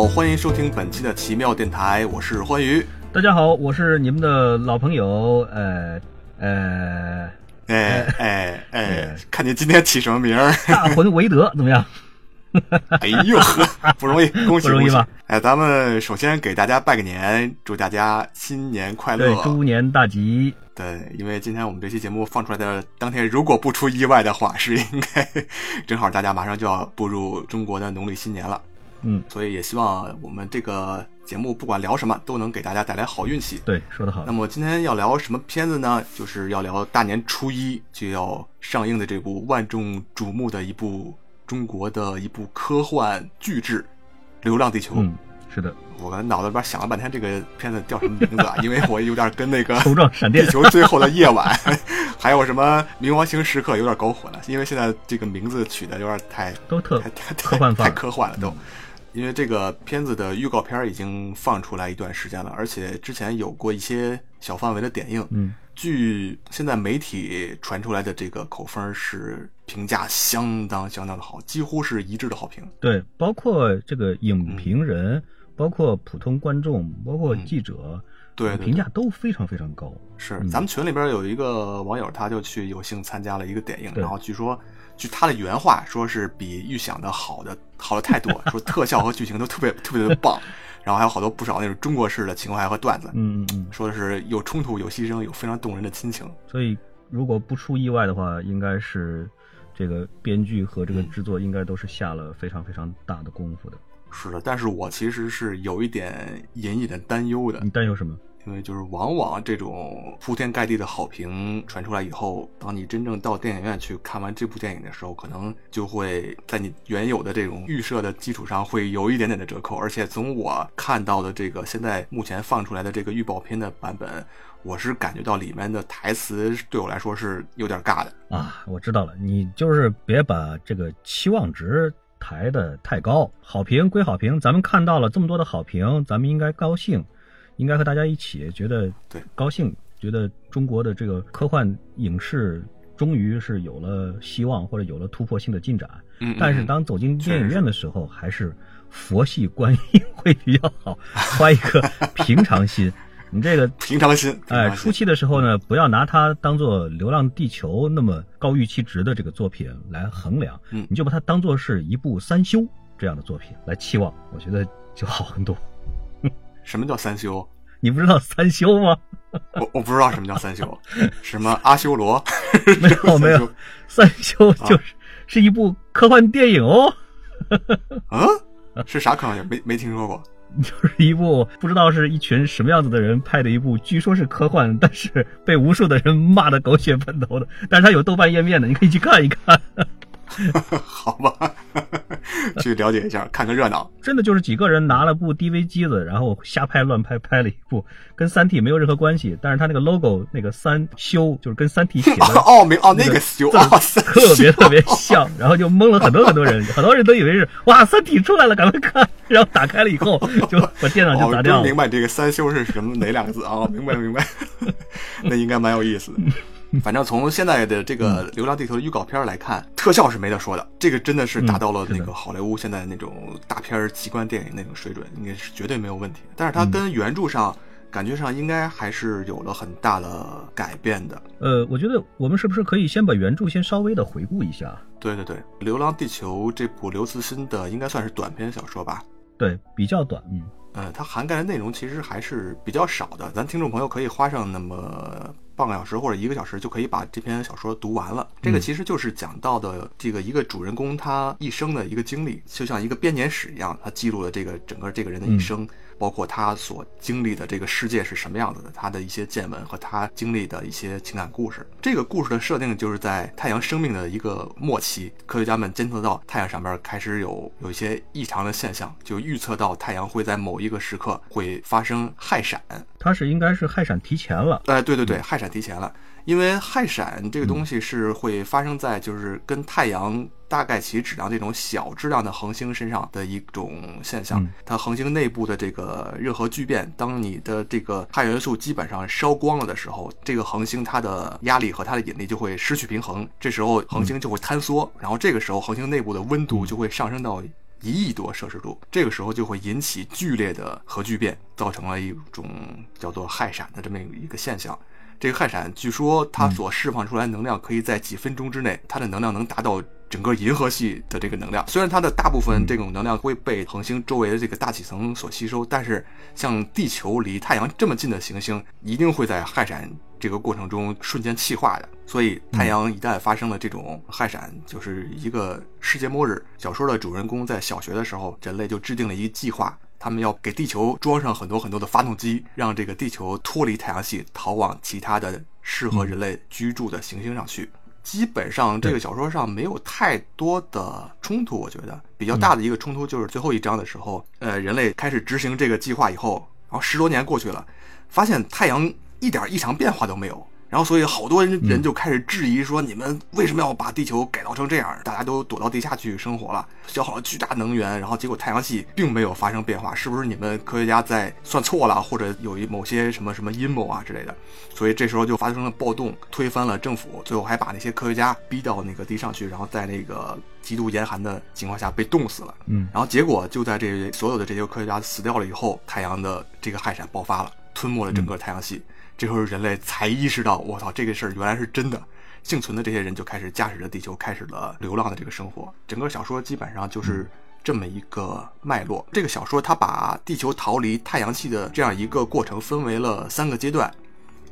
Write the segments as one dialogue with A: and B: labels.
A: 好，欢迎收听本期的奇妙电台，我是欢愉。
B: 大家好，我是你们的老朋友，呃呃，
A: 哎哎哎，看你今天起什么名儿？
B: 大魂维德怎么样？
A: 哎呦呵，不容易，恭喜
B: 不容易吧？
A: 哎，咱们首先给大家拜个年，祝大家新年快乐，
B: 对，猪年大吉。
A: 对，因为今天我们这期节目放出来的当天，如果不出意外的话，是应该 正好大家马上就要步入中国的农历新年了。
B: 嗯，
A: 所以也希望我们这个节目不管聊什么，都能给大家带来好运气。
B: 对，说得好。
A: 那么今天要聊什么片子呢？就是要聊大年初一就要上映的这部万众瞩目的一部中国的一部科幻巨制《流浪地球》。
B: 嗯，是的。
A: 我脑子里边想了半天，这个片子叫什么名字啊？因为我有点跟那个 《
B: 头撞闪电》、《
A: 地球最后的夜晚》，还有什么《冥王星时刻》有点搞混了。因为现在这个名字取的有点太
B: 都特
A: 太
B: 科幻
A: 太科幻了都。因为这个片子的预告片已经放出来一段时间了，而且之前有过一些小范围的点映。
B: 嗯，
A: 据现在媒体传出来的这个口风是评价相当相当的好，几乎是一致的好评。
B: 对，包括这个影评人，包括普通观众，包括记者，
A: 对
B: 评价都非常非常高。
A: 是，咱们群里边有一个网友，他就去有幸参加了一个点映，然后据说。据他的原话说，是比预想的好的好的太多，说 特效和剧情都特别特别的棒，然后还有好多不少那种中国式的情怀和段子，
B: 嗯嗯嗯，
A: 说的是有冲突、有牺牲、有非常动人的亲情。
B: 所以如果不出意外的话，应该是这个编剧和这个制作应该都是下了非常非常大的功夫的。
A: 是的，但是我其实是有一点隐隐的担忧的。
B: 你担忧什么？
A: 因为就是往往这种铺天盖地的好评传出来以后，当你真正到电影院去看完这部电影的时候，可能就会在你原有的这种预设的基础上会有一点点的折扣。而且从我看到的这个现在目前放出来的这个预告片的版本，我是感觉到里面的台词对我来说是有点尬的
B: 啊。我知道了，你就是别把这个期望值抬得太高。好评归好评，咱们看到了这么多的好评，咱们应该高兴。应该和大家一起觉得
A: 对
B: 高兴，觉得中国的这个科幻影视终于是有了希望或者有了突破性的进展。
A: 嗯，
B: 但是当走进电影院的时候，还是佛系观影会比较好，怀一颗平常心。你这个
A: 平常心，
B: 哎，初期的时候呢，不要拿它当做《流浪地球》那么高预期值的这个作品来衡量，
A: 嗯，
B: 你就把它当做是一部三修这样的作品来期望，我觉得就好很多。
A: 什么叫三修？
B: 你不知道三修吗？
A: 我我不知道什么叫三修，什么阿修罗？
B: 没有 没有，三修就是是一部科幻电影哦。
A: 啊？是啥科幻？没没听说过。
B: 就是一部不知道是一群什么样子的人拍的一部，据说是科幻，但是被无数的人骂的狗血喷头的。但是它有豆瓣页面的，你可以去看一看。
A: 好吧，去了解一下，看个热闹。
B: 真的就是几个人拿了部 DV 机子，然后瞎拍乱拍，拍了一部跟《三体》没有任何关系。但是他那个 logo 那个三修就是跟《三体》写的
A: 哦，没哦那个修，
B: 特别特别像，然后就蒙了很多很多人，很多人都以为是哇《三体》出来了，赶快看。然后打开了以后，就把电脑就砸掉了。
A: 明白这个三修是什么哪两个字啊？明白明白，那应该蛮有意思的。反正从现在的这个《流浪地球》的预告片来看，特效是没得说的，这个真的是达到了那个好莱坞现在那种大片奇观电影那种水准，应该是绝对没有问题。但是它跟原著上感觉上应该还是有了很大的改变的。
B: 呃，我觉得我们是不是可以先把原著先稍微的回顾一下？
A: 对对对，《流浪地球》这部刘慈欣的应该算是短篇小说吧？
B: 对，比较短，嗯。
A: 呃，它涵盖的内容其实还是比较少的，咱听众朋友可以花上那么半个小时或者一个小时就可以把这篇小说读完了。这个其实就是讲到的这个一个主人公他一生的一个经历，就像一个编年史一样，他记录了这个整个这个人的一生。包括他所经历的这个世界是什么样子的，他的一些见闻和他经历的一些情感故事。这个故事的设定就是在太阳生命的一个末期，科学家们监测到太阳上面开始有有一些异常的现象，就预测到太阳会在某一个时刻会发生氦闪。
B: 它是应该是氦闪提前了。
A: 哎，对对对，氦闪提前了，因为氦闪这个东西是会发生在就是跟太阳。大概其质量这种小质量的恒星身上的一种现象，它恒星内部的这个热核聚变，当你的这个氦元素基本上烧光了的时候，这个恒星它的压力和它的引力就会失去平衡，这时候恒星就会坍缩，然后这个时候恒星内部的温度就会上升到一亿多摄氏度，这个时候就会引起剧烈的核聚变，造成了一种叫做氦闪的这么一个现象。这个氦闪据说它所释放出来能量可以在几分钟之内，它的能量能达到整个银河系的这个能量。虽然它的大部分这种能量会被恒星周围的这个大气层所吸收，但是像地球离太阳这么近的行星，一定会在氦闪这个过程中瞬间气化的。所以太阳一旦发生了这种氦闪，就是一个世界末日。小说的主人公在小学的时候，人类就制定了一个计划。他们要给地球装上很多很多的发动机，让这个地球脱离太阳系，逃往其他的适合人类居住的行星上去。基本上这个小说上没有太多的冲突，我觉得。比较大的一个冲突就是最后一章的时候，呃，人类开始执行这个计划以后，然后十多年过去了，发现太阳一点异常变化都没有。然后，所以好多人就开始质疑说：“你们为什么要把地球改造成这样？大家都躲到地下去生活了，消耗了巨大能源，然后结果太阳系并没有发生变化，是不是你们科学家在算错了，或者有一某些什么什么阴谋啊之类的？”所以这时候就发生了暴动，推翻了政府，最后还把那些科学家逼到那个地上去，然后在那个极度严寒的情况下被冻死了。
B: 嗯，
A: 然后结果就在这所有的这些科学家死掉了以后，太阳的这个氦闪爆发了，吞没了整个太阳系。这时候人类才意识到，我操，这个事儿原来是真的。幸存的这些人就开始驾驶着地球，开始了流浪的这个生活。整个小说基本上就是这么一个脉络。这个小说它把地球逃离太阳系的这样一个过程分为了三个阶段。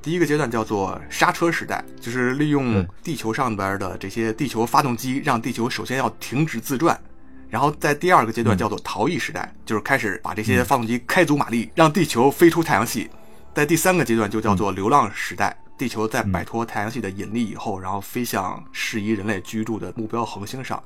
A: 第一个阶段叫做刹车时代，就是利用地球上边的这些地球发动机，让地球首先要停止自转。然后在第二个阶段叫做逃逸时代，就是开始把这些发动机开足马力，让地球飞出太阳系。在第三个阶段就叫做流浪时代，地球在摆脱太阳系的引力以后，然后飞向适宜人类居住的目标恒星上。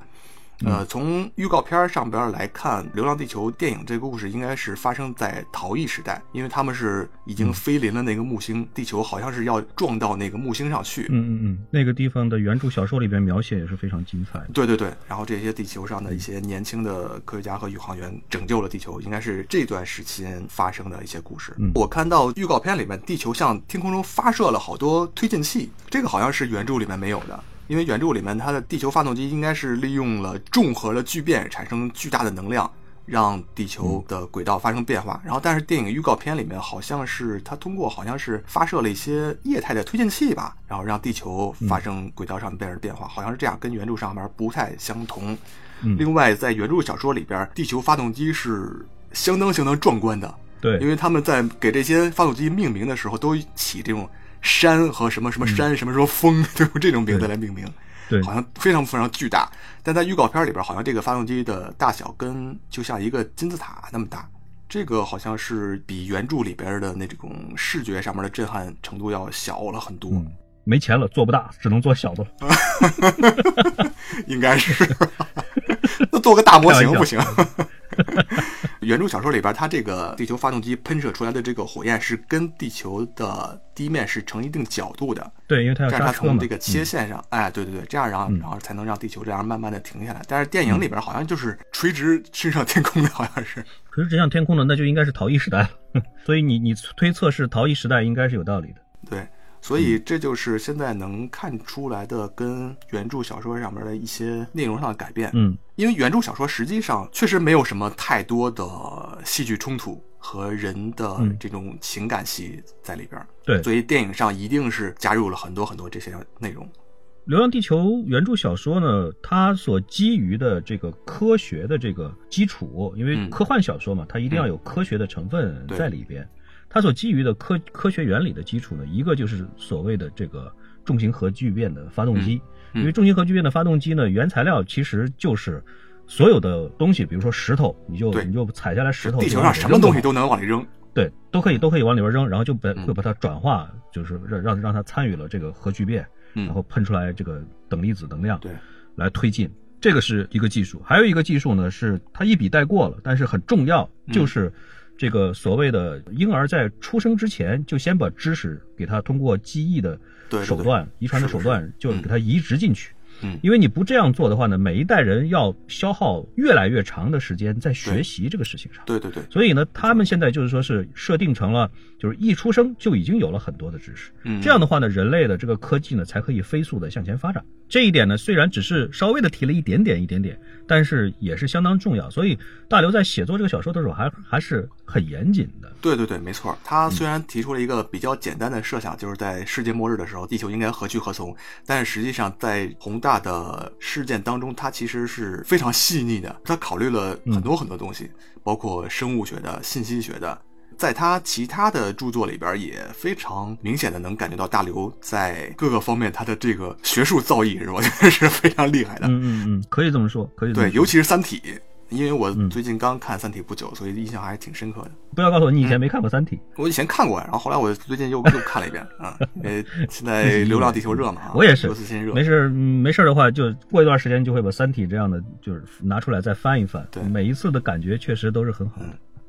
A: 呃，从预告片上边来看，《流浪地球》电影这个故事应该是发生在逃逸时代，因为他们是已经飞临了那个木星，地球好像是要撞到那个木星上去。
B: 嗯嗯嗯，那个地方的原著小说里边描写也是非常精彩的。
A: 对对对，然后这些地球上的一些年轻的科学家和宇航员拯救了地球，应该是这段时期发生的一些故事。我看到预告片里面，地球向天空中发射了好多推进器，这个好像是原著里面没有的。因为原著里面它的地球发动机应该是利用了重核的聚变产生巨大的能量，让地球的轨道发生变化。然后，但是电影预告片里面好像是它通过好像是发射了一些液态的推进器吧，然后让地球发生轨道上边的变化，好像是这样，跟原著上面不太相同。另外，在原著小说里边，地球发动机是相当相当壮观的，
B: 对，
A: 因为他们在给这些发动机命名的时候都起这种。山和什么什么山，什么什么风，都用这种名字来命名，
B: 对，
A: 好像非常非常巨大。但在预告片里边，好像这个发动机的大小跟就像一个金字塔那么大，这个好像是比原著里边的那种视觉上面的震撼程度要小了很多。
B: 没钱了，做不大，只能做小的。
A: 应该是，那做个大模型不行。原著小说里边，它这个地球发动机喷射出来的这个火焰是跟地球的地面是成一定角度的。
B: 对，因为它要
A: 这样，它从这个切线上，哎，对对对，这样然后然后才能让地球这样慢慢的停下来。但是电影里边好像就是垂直升上天空的，好像是
B: 垂直直向天空的，那就应该是逃逸时代了。所以你你推测是逃逸时代，应该是有道理的。
A: 对。所以这就是现在能看出来的跟原著小说上面的一些内容上的改变。
B: 嗯，
A: 因为原著小说实际上确实没有什么太多的戏剧冲突和人的这种情感戏在里边。
B: 对，
A: 所以电影上一定是加入了很多很多这些内容。
B: 《流浪地球》原著小说呢，它所基于的这个科学的这个基础，因为科幻小说嘛，它一定要有科学的成分在里边。它所基于的科科学原理的基础呢，一个就是所谓的这个重型核聚变的发动机，因为重型核聚变的发动机呢，原材料其实就是所有的东西，比如说石头，你就你就踩下来石头，
A: 地球上什么东西都能往里扔，
B: 对，都可以都可以往里边扔，然后就把会把它转化，就是让让让它参与了这个核聚变，然后喷出来这个等离子能量，
A: 对，
B: 来推进，这个是一个技术，还有一个技术呢，是它一笔带过了，但是很重要，就是。这个所谓的婴儿在出生之前，就先把知识给他通过记忆的手段、遗传的手段，就给他移植进去。
A: 嗯，
B: 因为你不这样做的话呢，每一代人要消耗越来越长的时间在学习这个事情上。
A: 对对对。
B: 所以呢，他们现在就是说是设定成了，就是一出生就已经有了很多的知识。
A: 嗯，
B: 这样的话呢，人类的这个科技呢才可以飞速的向前发展。这一点呢，虽然只是稍微的提了一点点一点点，但是也是相当重要。所以大刘在写作这个小说的时候，还还是很严谨的。
A: 对对对，没错。他虽然提出了一个比较简单的设想，就是在世界末日的时候，地球应该何去何从，但是实际上在宏大的事件当中，他其实是非常细腻的。他考虑了很多很多东西，包括生物学的、信息学的。在他其他的著作里边，也非常明显的能感觉到大刘在各个方面他的这个学术造诣是我觉得是非常厉害的。
B: 嗯嗯嗯，可以这么说，可以
A: 对，尤其是《三体》，因为我最近刚看《三体》不久，所以印象还是挺深刻的。
B: 不要告诉我你以前没看过《三体》，
A: 我以前看过，然后后来我最近又又看了一遍啊。因为现在《流浪地球》热嘛，
B: 我也是。
A: 刘慈欣热，
B: 没事没事的话，就过一段时间就会把《三体》这样的就是拿出来再翻一翻。
A: 对，
B: 每一次的感觉确实都是很好。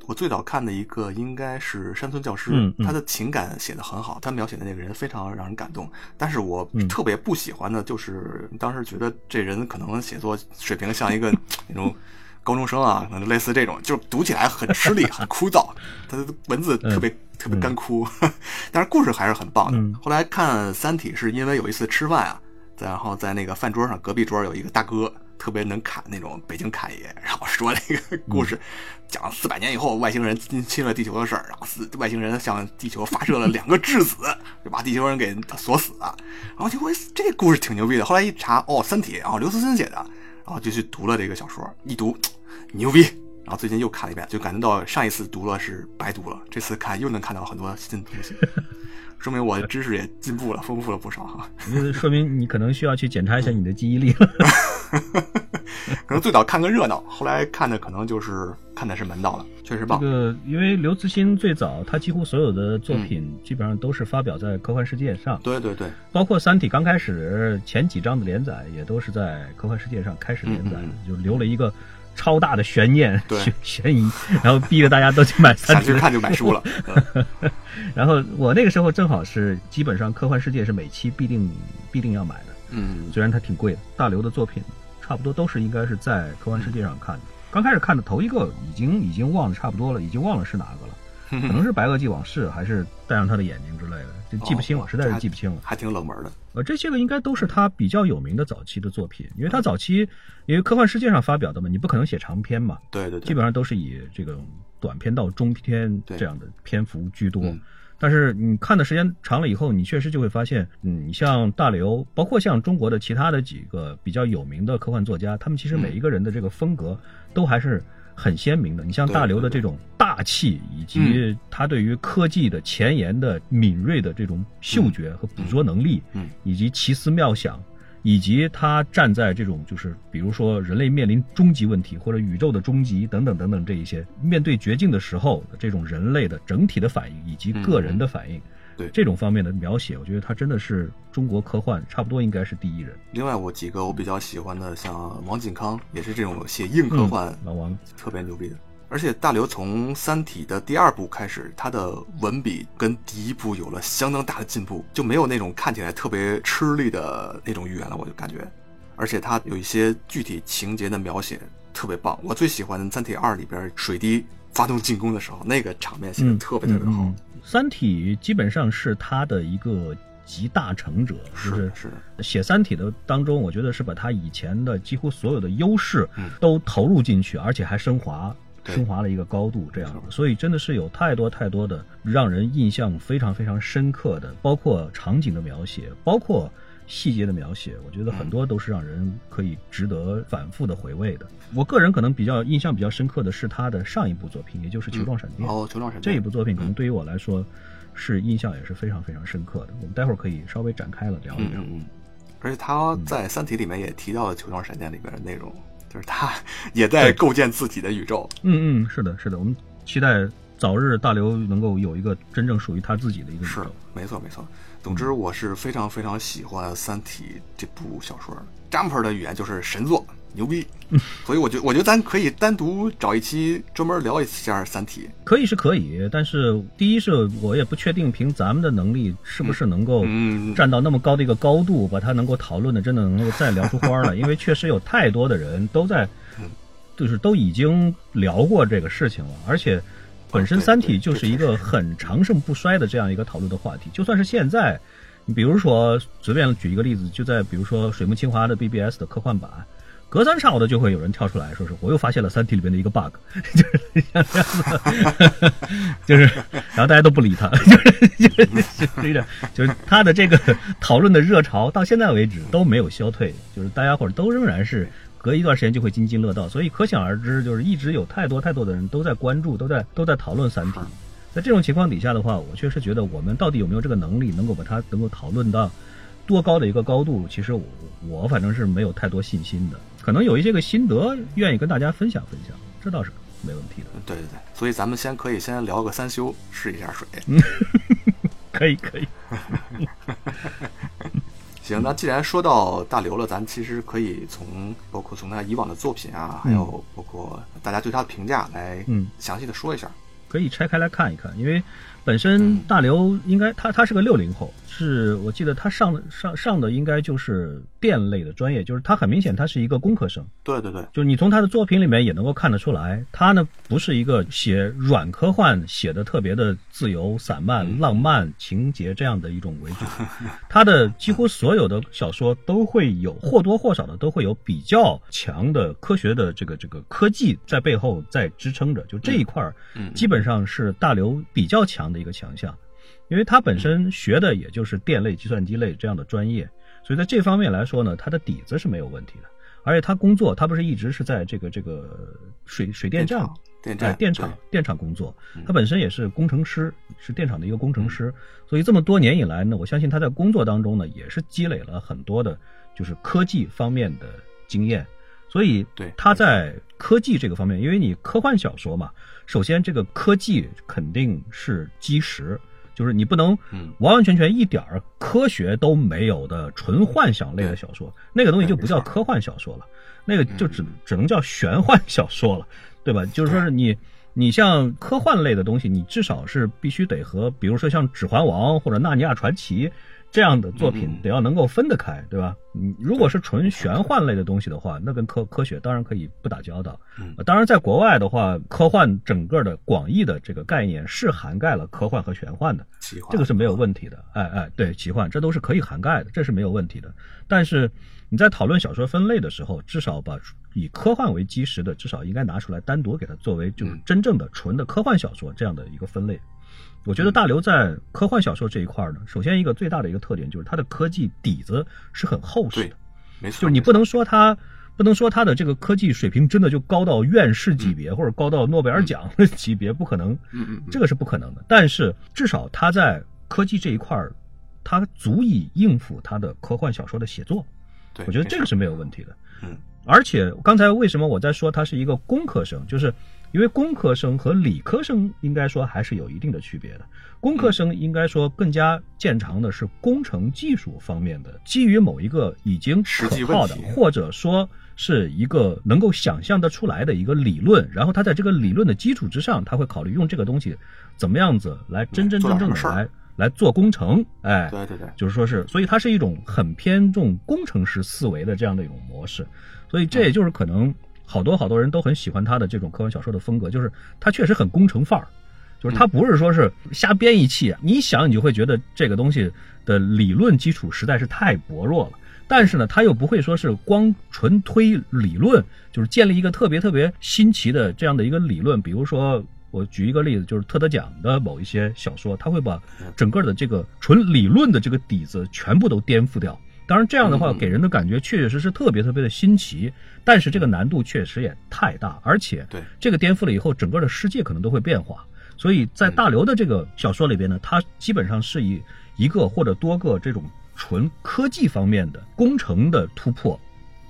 A: 我最早看的一个应该是山村教师，他的情感写的很好，他描写的那个人非常让人感动。但是我特别不喜欢的就是当时觉得这人可能写作水平像一个 那种高中生啊，可能类似这种，就是读起来很吃力、很枯燥，他的文字特别特别干枯。但是故事还是很棒的。后来看《三体》是因为有一次吃饭啊，然后在那个饭桌上，隔壁桌有一个大哥。特别能侃那种北京侃爷，然后说那个故事，讲四百年以后外星人侵侵略地球的事儿，然后四外星人向地球发射了两个质子，就把地球人给锁死了。然后结果这故事挺牛逼的。后来一查，哦，《三体》哦，刘慈欣写的，然后就去读了这个小说，一读 牛逼。然后最近又看了一遍，就感觉到上一次读了是白读了，这次看又能看到很多新东西。说明我的知识也进步了，丰富了不少哈。
B: 说明你可能需要去检查一下你的记忆力。
A: 可能最早看个热闹，后来看的可能就是看的是门道了，确实棒。
B: 这个因为刘慈欣最早他几乎所有的作品基本上都是发表在科幻世界上。
A: 对对对，
B: 包括《三体》刚开始前几章的连载也都是在科幻世界上开始连载的，就留了一个。超大的悬念，悬悬疑，然后逼着大家都去买，
A: 想去看就买书了。
B: 然后我那个时候正好是基本上科幻世界是每期必定必定要买的，
A: 嗯，
B: 虽然它挺贵的。大刘的作品差不多都是应该是在科幻世界上看的。刚开始看的头一个已经已经忘得差不多了，已经忘了是哪个了。可能是《白垩纪往事》，还是戴上他的眼睛之类的，就记不清了，实在是记不清了。
A: 还挺冷门的。
B: 呃，这些个应该都是他比较有名的早期的作品，因为他早期因为科幻世界上发表的嘛，你不可能写长篇嘛。
A: 对对对。
B: 基本上都是以这个短篇到中篇这样的篇幅居多。但是你看的时间长了以后，你确实就会发现，嗯，你像大刘，包括像中国的其他的几个比较有名的科幻作家，他们其实每一个人的这个风格都还是。很鲜明的，你像大刘的这种大气，以及他对于科技的前沿的敏锐的这种嗅觉和捕捉能力，
A: 嗯，
B: 以及奇思妙想，以及他站在这种就是比如说人类面临终极问题或者宇宙的终极等等等等这一些面对绝境的时候的这种人类的整体的反应以及个人的反应。
A: 对
B: 这种方面的描写，我觉得他真的是中国科幻差不多应该是第一人。
A: 另外，我几个我比较喜欢的，像王锦康，也是这种写硬科幻，
B: 老王
A: 特别牛逼的。而且大刘从《三体》的第二部开始，他的文笔跟第一部有了相当大的进步，就没有那种看起来特别吃力的那种语言了，我就感觉。而且他有一些具体情节的描写特别棒。我最喜欢《三体二》里边水滴发动进攻的时候，那个场面写的特别特别好。
B: 《三体》基本上是他的一个集大成者，就是
A: 是
B: 写《三体》的当中，我觉得是把他以前的几乎所有的优势都投入进去，而且还升华，升华了一个高度，这样。所以真的是有太多太多的让人印象非常非常深刻的，包括场景的描写，包括。细节的描写，我觉得很多都是让人可以值得反复的回味的。我个人可能比较印象比较深刻的是他的上一部作品，也就是《球状闪电》。
A: 哦，《球状闪电》
B: 这一部作品可能对于我来说是印象也是非常非常深刻的。我们待会儿可以稍微展开了聊一聊。
A: 嗯嗯。而且他在《三体》里面也提到了《球状闪电》里边的内容，就是他 也在构建自己的宇宙。
B: 嗯嗯，是的，是的。我们期待早日大刘能够有一个真正属于他自己的一个宇宙。
A: 是，没错没错。总之，我是非常非常喜欢《三体》这部小说。Jumper 的语言就是神作，牛逼。所以我觉我觉得咱可以单独找一期专门聊一下《三体》。
B: 可以是可以，但是第一是我也不确定凭咱们的能力是不是能够站到那么高的一个高度，把它能够讨论的真的能够再聊出花来，因为确实有太多的人都在，就是都已经聊过这个事情了，而且本身《三体》就是一个很长盛不衰的这样一个讨论的话题，就算是现在。你比如说，随便举一个例子，就在比如说水木清华的 BBS 的科幻版，隔三差五的就会有人跳出来说是我又发现了《三体》里边的一个 bug，就是像这样子，就是，然后大家都不理他，就是就是就是他的这个讨论的热潮到现在为止都没有消退，就是大家伙儿都仍然是隔一段时间就会津津乐道，所以可想而知，就是一直有太多太多的人都在关注，都在都在讨论《三体》。在这种情况底下的话，我确实觉得我们到底有没有这个能力，能够把它能够讨论到多高的一个高度？其实我我反正是没有太多信心的。可能有一些个心得，愿意跟大家分享分享，这倒是没问题的。
A: 对对对，所以咱们先可以先聊个三修，试一下水。
B: 可 以 可以。
A: 行，那既然说到大刘了，咱其实可以从包括从他以往的作品啊，还有包括大家对他的评价来嗯详细的说一下。
B: 可以拆开来看一看，因为本身大刘应该他他是个六零后。是我记得他上的上上的应该就是电类的专业，就是他很明显他是一个工科生。
A: 对对对，
B: 就是你从他的作品里面也能够看得出来，他呢不是一个写软科幻写的特别的自由散漫、浪漫情节这样的一种为主，他的几乎所有的小说都会有或多或少的都会有比较强的科学的这个这个科技在背后在支撑着，就这一块儿，基本上是大刘比较强的一个强项。因为他本身学的也就是电类、计算机类这样的专业，所以在这方面来说呢，他的底子是没有问题的。而且他工作，他不是一直是在这个这个水水电站、
A: 电
B: 站、电厂、电厂工作。他本身也是工程师，是电厂的一个工程师。所以这么多年以来呢，我相信他在工作当中呢，也是积累了很多的，就是科技方面的经验。所以，
A: 对
B: 他在科技这个方面，因为你科幻小说嘛，首先这个科技肯定是基石。就是你不能完完全全一点儿科学都没有的纯幻想类的小说，那个东西就不叫科幻小说了，那个就只只能叫玄幻小说了，对吧？就是说是你你像科幻类的东西，你至少是必须得和比如说像《指环王》或者《纳尼亚传奇》。这样的作品得要能够分得开，对吧？你如果是纯玄幻类的东西的话，那跟科科学当然可以不打交道。当然，在国外的话，科幻整个的广义的这个概念是涵盖了科幻和玄幻的，这个是没有问题的。哎哎，对，奇幻这都是可以涵盖的，这是没有问题的。但是你在讨论小说分类的时候，至少把以科幻为基石的，至少应该拿出来单独给它作为就是真正的纯的科幻小说这样的一个分类。我觉得大刘在科幻小说这一块呢，首先一个最大的一个特点就是他的科技底子是很厚实的，
A: 没错，
B: 就是你不能说他不能说他的这个科技水平真的就高到院士级别或者高到诺贝尔奖的 级别，不可能，
A: 嗯嗯，
B: 这个是不可能的。但是至少他在科技这一块，他足以应付他的科幻小说的写作，
A: 对，
B: 我觉得这个是没有问题的。
A: 嗯，
B: 而且刚才为什么我在说他是一个工科生，就是。因为工科生和理科生应该说还是有一定的区别的。工科生应该说更加见长的是工程技术方面的，基于某一个已经可靠的，或者说是一个能够想象得出来的一个理论，然后他在这个理论的基础之上，他会考虑用这个东西怎么样子来真真正正的来来做工程。哎，
A: 对对对，
B: 就是说是，所以它是一种很偏重工程师思维的这样的一种模式。所以这也就是可能。好多好多人都很喜欢他的这种科幻小说的风格，就是他确实很工程范儿，就是他不是说是瞎编一气，你想你就会觉得这个东西的理论基础实在是太薄弱了。但是呢，他又不会说是光纯推理论，就是建立一个特别特别新奇的这样的一个理论。比如说，我举一个例子，就是特德奖的某一些小说，他会把整个的这个纯理论的这个底子全部都颠覆掉。当然，这样的话给人的感觉确确实实特别特别的新奇，但是这个难度确实也太大，而且
A: 对
B: 这个颠覆了以后，整个的世界可能都会变化。所以在大刘的这个小说里边呢，它基本上是以一个或者多个这种纯科技方面的工程的突破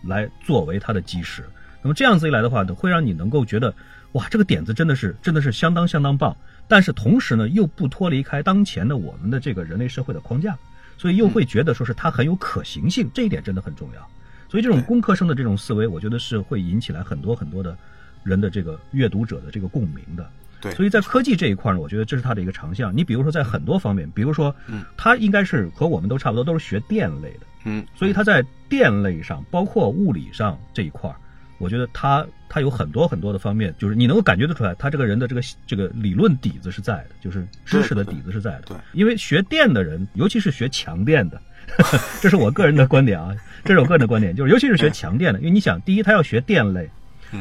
B: 来作为它的基石。那么这样子一来的话呢，会让你能够觉得哇，这个点子真的是真的是相当相当棒，但是同时呢，又不脱离开当前的我们的这个人类社会的框架。所以又会觉得说是它很有可行性，这一点真的很重要。所以这种工科生的这种思维，我觉得是会引起来很多很多的人的这个阅读者的这个共鸣的。
A: 对，
B: 所以在科技这一块呢，我觉得这是它的一个长项。你比如说在很多方面，比如说，嗯，它应该是和我们都差不多，都是学电类的，
A: 嗯，
B: 所以它在电类上，包括物理上这一块，我觉得他他有很多很多的方面，就是你能够感觉得出来，他这个人的这个这个理论底子是在的，就是知识的底子是在的。
A: 对，
B: 因为学电的人，尤其是学强电的，这是我个人的观点啊，这是我个人的观点，就是尤其是学强电的，因为你想，第一，他要学电类。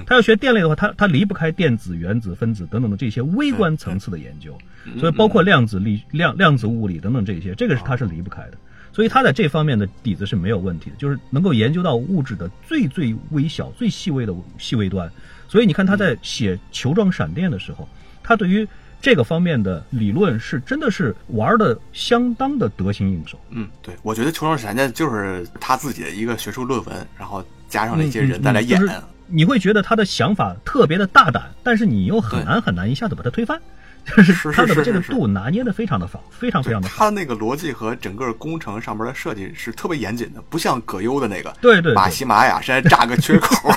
B: 他要学电类的话，他他离不开电子、原子、分子等等的这些微观层次的研究，所以包括量子力、量量子物理等等这些，这个是他是离不开的。所以他在这方面的底子是没有问题的，就是能够研究到物质的最最微小、最细微的细微端。所以你看他在写球状闪电的时候，他对于这个方面的理论是真的是玩的相当的得心应手。
A: 嗯，对，我觉得球状闪电就是他自己的一个学术论文，然后加上了一些人再来演。
B: 你会觉得他的想法特别的大胆，但是你又很难很难一下子把它推翻，就是他的这个度拿捏的非常的好，非常非常的好。
A: 他那个逻辑和整个工程上面的设计是特别严谨的，不像葛优的那个，
B: 对对，
A: 把喜马拉雅山炸个缺口。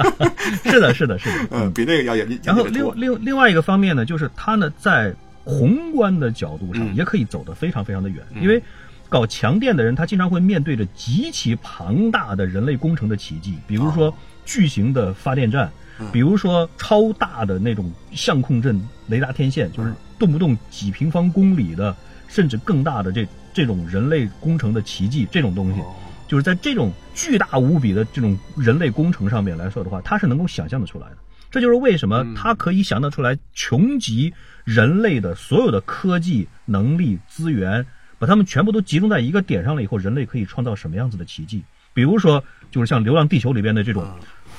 B: 是的，是的，是的，
A: 嗯，比那个要严谨。
B: 然后另另另外一个方面呢，就是他呢在宏观的角度上也可以走得非常非常的远，因为搞强电的人他经常会面对着极其庞大的人类工程的奇迹，比如说。巨型的发电站，比如说超大的那种相控阵雷达天线，就是动不动几平方公里的，甚至更大的这这种人类工程的奇迹，这种东西，就是在这种巨大无比的这种人类工程上面来说的话，它是能够想象的出来的。这就是为什么它可以想得出来，穷极人类的所有的科技能力资源，把它们全部都集中在一个点上了以后，人类可以创造什么样子的奇迹？比如说，就是像《流浪地球》里边的这种。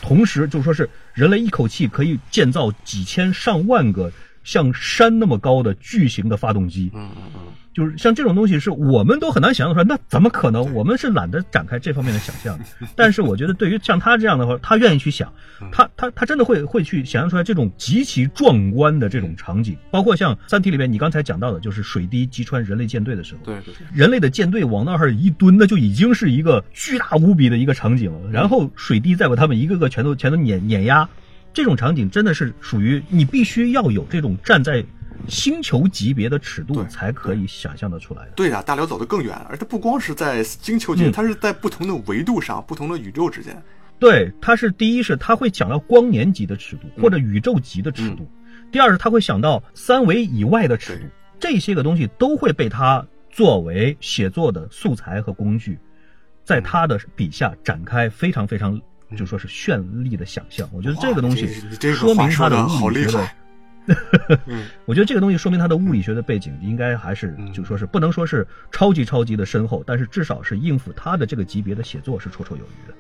B: 同时，就说是人类一口气可以建造几千上万个像山那么高的巨型的发动机。
A: 嗯嗯嗯。
B: 就是像这种东西，是我们都很难想象出来。那怎么可能？我们是懒得展开这方面的想象。但是我觉得，对于像他这样的话，他愿意去想，他他他真的会会去想象出来这种极其壮观的这种场景。包括像《三体》里面你刚才讲到的，就是水滴击穿人类舰队的时候，
A: 对对对，
B: 人类的舰队往那儿一蹲，那就已经是一个巨大无比的一个场景了。然后水滴再把他们一个个全都全都碾碾压，这种场景真的是属于你必须要有这种站在。星球级别的尺度才可以想象得出来的。
A: 对呀，大辽走得更远，而它不光是在星球间，它是在不同的维度上、不同的宇宙之间。
B: 对，它是第一是它会讲到光年级的尺度或者宇宙级的尺度，第二是它会想到三维以外的尺度，这些个东西都会被他作为写作的素材和工具，在他的笔下展开非常非常就说是绚丽的想象。我觉得这个东西说明他的物理学的。我觉得这个东西说明他的物理学的背景应该还是，就说是不能说是超级超级的深厚，但是至少是应付他的这个级别的写作是绰绰有余的。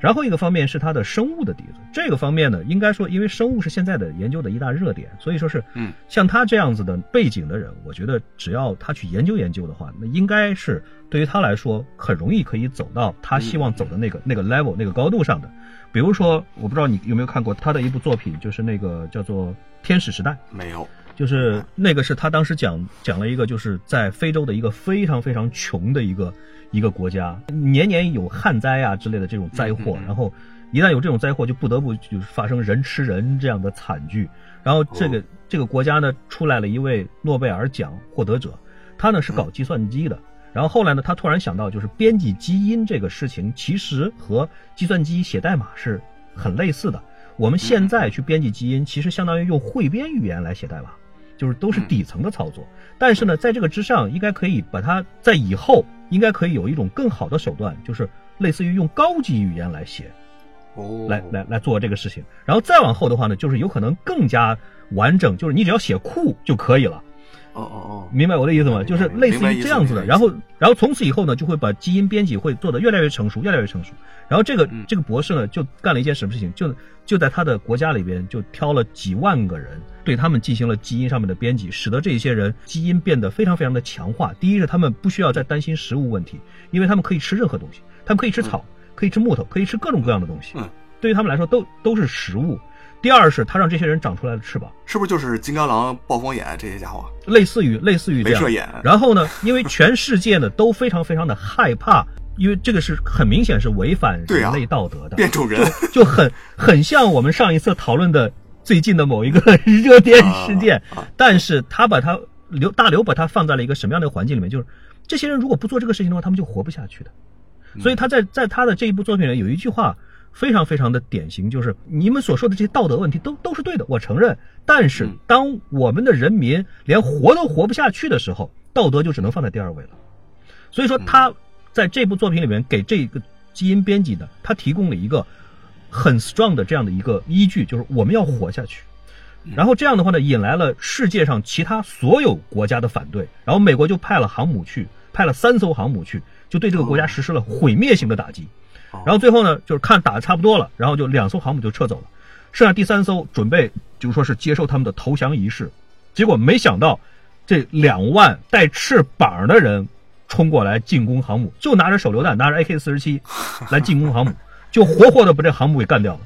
B: 然后一个方面是他的生物的底子，这个方面呢，应该说因为生物是现在的研究的一大热点，所以说是，
A: 嗯，
B: 像他这样子的背景的人，我觉得只要他去研究研究的话，那应该是对于他来说很容易可以走到他希望走的那个那个 level 那个高度上的。比如说，我不知道你有没有看过他的一部作品，就是那个叫做《天使时代》。
A: 没有，
B: 就是那个是他当时讲讲了一个，就是在非洲的一个非常非常穷的一个一个国家，年年有旱灾啊之类的这种灾祸，然后一旦有这种灾祸，就不得不就是发生人吃人这样的惨剧。然后这个这个国家呢，出来了一位诺贝尔奖获得者，他呢是搞计算机的。然后后来呢，他突然想到，就是编辑基因这个事情，其实和计算机写代码是很类似的。我们现在去编辑基因，其实相当于用汇编语言来写代码，就是都是底层的操作。但是呢，在这个之上，应该可以把它在以后应该可以有一种更好的手段，就是类似于用高级语言来写，
A: 哦，
B: 来来来做这个事情。然后再往后的话呢，就是有可能更加完整，就是你只要写库就可以了。
A: 哦哦哦，
B: 明白我的意思吗？就是类似于这样子的，然后，然后从此以后呢，就会把基因编辑会做得越来越成熟，越来越成熟。然后这个这个博士呢，就干了一件什么事情？就就在他的国家里边，就挑了几万个人，对他们进行了基因上面的编辑，使得这些人基因变得非常非常的强化。第一是他们不需要再担心食物问题，因为他们可以吃任何东西，他们可以吃草，可以吃木头，可以吃各种各样的东西。
A: 嗯，
B: 对于他们来说，都都是食物。第二是他让这些人长出来了翅膀，
A: 是不是就是金刚狼、暴风眼这些家伙？
B: 类似于类似于这样。
A: 镭射眼。
B: 然后呢，因为全世界呢都非常非常的害怕因为这个是很明显是违反人类道德的，
A: 变种人
B: 就很很像我们上一次讨论的最近的某一个热点事件。但是他把他刘大刘把他放在了一个什么样的环境里面？就是这些人如果不做这个事情的话，他们就活不下去的。所以他在在他的这一部作品里有一句话非常非常的典型，就是你们所说的这些道德问题都都是对的，我承认。但是当我们的人民连活都活不下去的时候，道德就只能放在第二位了。所以说他在这部作品里面给这个基因编辑的他提供了一个很 strong 的这样的一个依据，就是我们要活下去。然后这样的话呢，引来了世界上其他所有国家的反对，然后美国就派了航母去，派了三艘航母去。就对这个国家实施了毁灭性的打击，然后最后呢，就是看打的差不多了，然后就两艘航母就撤走了，剩下第三艘准备就是说是接受他们的投降仪式，结果没想到这两万带翅膀的人冲过来进攻航母，就拿着手榴弹，拿着 AK 四十七 来进攻航母，就活活的把这航母给干掉了。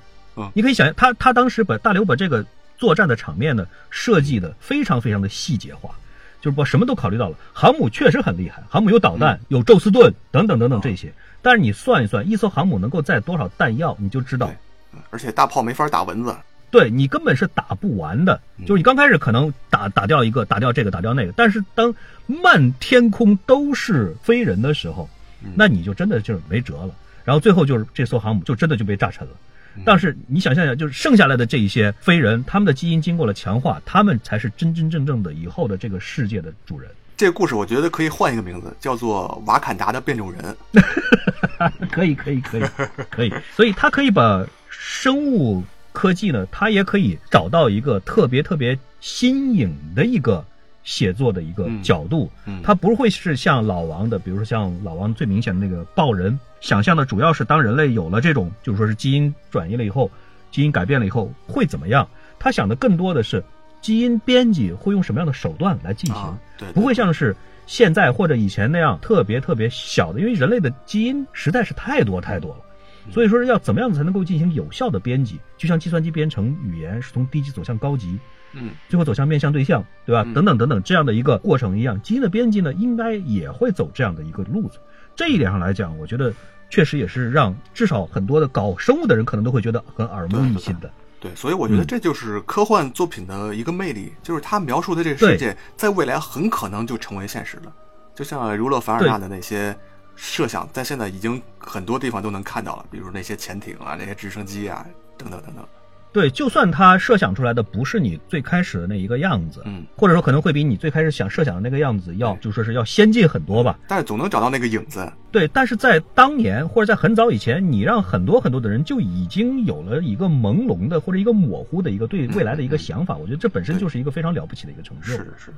B: 你可以想象，他他当时把大刘把这个作战的场面呢设计的非常非常的细节化。就是把什么都考虑到了，航母确实很厉害，航母有导弹，有宙斯盾等等等等这些。但是你算一算，一艘航母能够载多少弹药，你就知道。
A: 而且大炮没法打蚊子，
B: 对你根本是打不完的。就是你刚开始可能打打掉一个，打掉这个，打掉那个，但是当漫天空都是飞人的时候，那你就真的就是没辙了。然后最后就是这艘航母就真的就被炸沉了。但是你想象一下，就是剩下来的这一些飞人，他们的基因经过了强化，他们才是真真正正的以后的这个世界的主人。
A: 这个故事我觉得可以换一个名字，叫做《瓦坎达的变种人》。
B: 可以，可以，可以，可以。所以，他可以把生物科技呢，他也可以找到一个特别特别新颖的一个。写作的一个角度，它不会是像老王的，比如说像老王最明显的那个豹人，想象的主要是当人类有了这种，就是说是基因转移了以后，基因改变了以后会怎么样？他想的更多的是基因编辑会用什么样的手段来进行，不会像是现在或者以前那样特别特别小的，因为人类的基因实在是太多太多了，所以说是要怎么样子才能够进行有效的编辑？就像计算机编程语言是从低级走向高级。
A: 嗯，
B: 最后走向面向对象，对吧？等等等等这样的一个过程一样，基因的编辑呢，应该也会走这样的一个路子。这一点上来讲，我觉得确实也是让至少很多的搞生物的人可能都会觉得很耳目一新的。
A: 对，所以我觉得这就是科幻作品的一个魅力，就是他描述的这个世界，在未来很可能就成为现实了。就像儒勒·凡尔纳的那些设想，在现在已经很多地方都能看到了，比如那些潜艇啊，那些直升机啊，等等等等。
B: 对，就算他设想出来的不是你最开始的那一个样子，
A: 嗯，
B: 或者说可能会比你最开始想设想的那个样子要，就说是要先进很多吧，
A: 但是总能找到那个影子。
B: 对，但是在当年或者在很早以前，你让很多很多的人就已经有了一个朦胧的或者一个模糊的一个对未来的一个想法，我觉得这本身就是一个非常了不起的一个成就。
A: 是是是，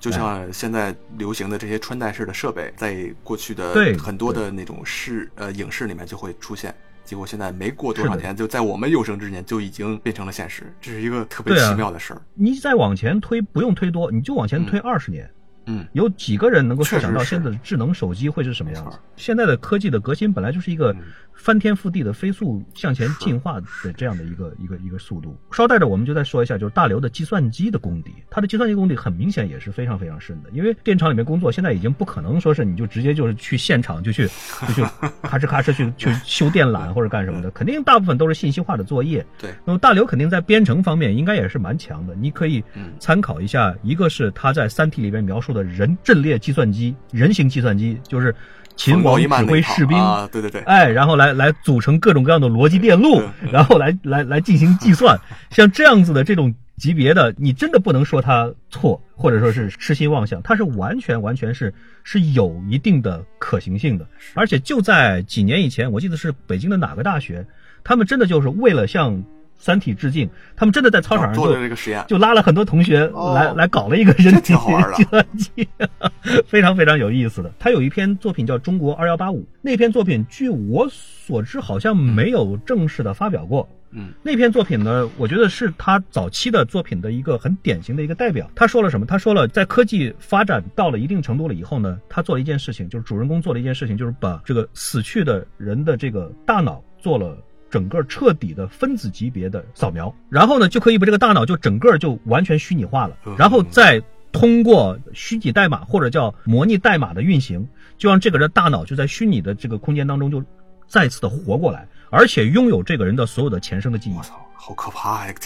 A: 就像现在流行的这些穿戴式的设备，在过去的很多的那种视呃影视里面就会出现。结果现在没过多少年，就在我们有生之年就已经变成了现实，这是一个特别奇妙的事儿。
B: 你再往前推，不用推多，你就往前推二十年。
A: 嗯，
B: 有几个人能够设想到现在的智能手机会是什么样子？现在的科技的革新本来就是一个翻天覆地的飞速向前进化的这样的一个一个一个速度。捎带着我们就再说一下，就是大刘的计算机的功底，他的计算机功底很明显也是非常非常深的。因为电厂里面工作，现在已经不可能说是你就直接就是去现场就去 就去咔哧咔哧去去修电缆或者干什么的，肯定大部分都是信息化的作业。
A: 对，
B: 那么大刘肯定在编程方面应该也是蛮强的。你可以参考一下，一个是他在《三体》里边描述的人阵列。计算机，人形计算机就是秦王指挥士兵，
A: 对对对，
B: 哎，然后来来组成各种各样的逻辑电路，然后来来来进行计算。像这样子的这种级别的，你真的不能说他错，或者说是痴心妄想，它是完全完全是是有一定的可行性的。而且就在几年以前，我记得是北京的哪个大学，他们真的就是为了向。三体致敬，他们真的在操场上
A: 做这个实验，
B: 就拉了很多同学来来搞了一个人体计算机，非常非常有意思的。他有一篇作品叫《中国二幺八五》，那篇作品据我所知好像没有正式的发表过。
A: 嗯，
B: 那篇作品呢，我觉得是他早期的作品的一个很典型的一个代表。他说了什么？他说了，在科技发展到了一定程度了以后呢，他做了一件事情，就是主人公做了一件事情，就是把这个死去的人的这个大脑做了。整个彻底的分子级别的扫描，然后呢，就可以把这个大脑就整个就完全虚拟化了，然后再通过虚拟代码或者叫模拟代码的运行，就让这个人大脑就在虚拟的这个空间当中就再次的活过来，而且拥有这个人的所有的前生的记忆。
A: 我操，好可怕呀！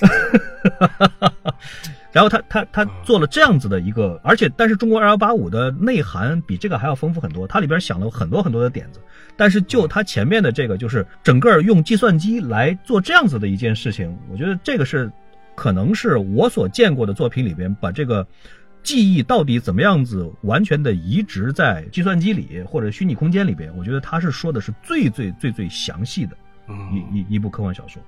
B: 然后他他他做了这样子的一个，而且但是中国二幺八五的内涵比这个还要丰富很多，它里边想了很多很多的点子。但是就它前面的这个，就是整个用计算机来做这样子的一件事情，我觉得这个是可能是我所见过的作品里边把这个。记忆到底怎么样子完全的移植在计算机里或者虚拟空间里边？我觉得他是说的是最最最最详细的，一一一部科幻小说，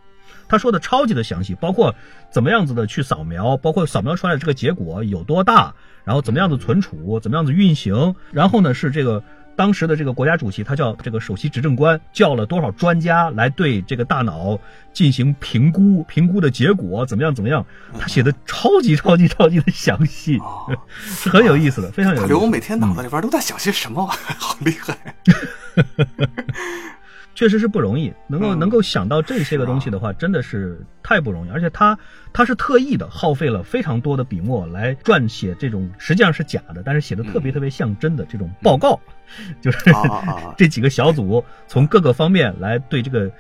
B: 他说的超级的详细，包括怎么样子的去扫描，包括扫描出来的这个结果有多大，然后怎么样子存储，怎么样子运行，然后呢是这个。当时的这个国家主席，他叫这个首席执政官，叫了多少专家来对这个大脑进行评估，评估的结果怎么样？怎么样？他写的超级超级超级的详细，是很有意思的，非常有意思。
A: 刘每天脑子里边都在想些什么？好厉害！
B: 确实是不容易，能够能够想到这些个东西的话，真的是太不容易。而且他他是特意的耗费了非常多的笔墨来撰写这种实际上是假的，但是写的特别特别像真的这种报告，就是 这几个小组从各个方面来对这个。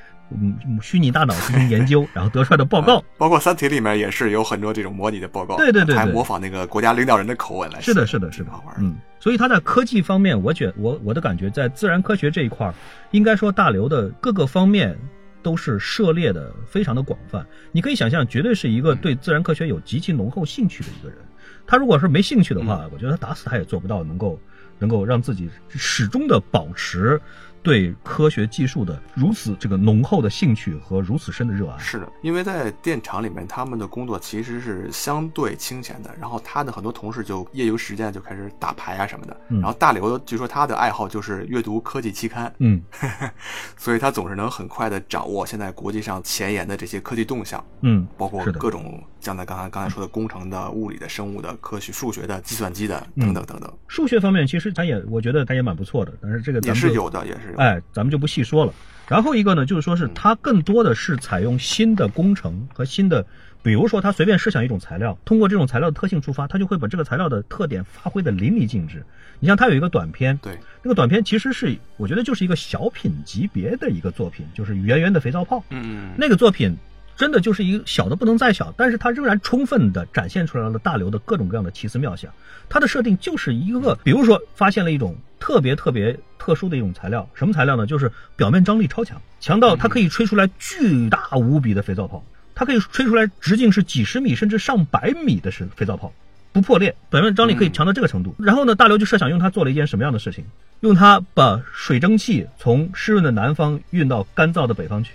B: 嗯，虚拟大脑进行研究，然后得出来的报告，
A: 包括《三体》里面也是有很多这种模拟的报告，
B: 对对对，
A: 还模仿那个国家领导人的口吻来。
B: 是的，是的，是的，好玩。嗯，所以他在科技方面，我觉我我的感觉，在自然科学这一块，应该说大刘的各个方面都是涉猎的非常的广泛。你可以想象，绝对是一个对自然科学有极其浓厚兴趣的一个人。他如果是没兴趣的话，我觉得他打死他也做不到能够能够让自己始终的保持。对科学技术的如此这个浓厚的兴趣和如此深的热爱，
A: 是的，因为在电厂里面，他们的工作其实是相对清闲的。然后他的很多同事就业余时间就开始打牌啊什么的。然后大刘据说他的爱好就是阅读科技期刊，
B: 嗯，
A: 所以他总是能很快的掌握现在国际上前沿的这些科技动向，
B: 嗯，
A: 包括各种像在刚才刚才说的工程的、物理的、生物的、科学、数学的、计算机的等等等等。
B: 数学方面其实他也，我觉得他也蛮不错的，但是这个
A: 也是有的，也是。
B: 哎，咱们就不细说了。然后一个呢，就是说是它更多的是采用新的工程和新的，比如说他随便设想一种材料，通过这种材料的特性出发，他就会把这个材料的特点发挥的淋漓尽致。你像他有一个短片，
A: 对，
B: 那个短片其实是我觉得就是一个小品级别的一个作品，就是圆圆的肥皂泡。
A: 嗯，
B: 那个作品真的就是一个小的不能再小，但是它仍然充分的展现出来了大刘的各种各样的奇思妙想。它的设定就是一个，比如说发现了一种。特别特别特殊的一种材料，什么材料呢？就是表面张力超强，强到它可以吹出来巨大无比的肥皂泡，它可以吹出来直径是几十米甚至上百米的是肥皂泡，不破裂，表面张力可以强到这个程度。然后呢，大刘就设想用它做了一件什么样的事情？用它把水蒸气从湿润的南方运到干燥的北方去，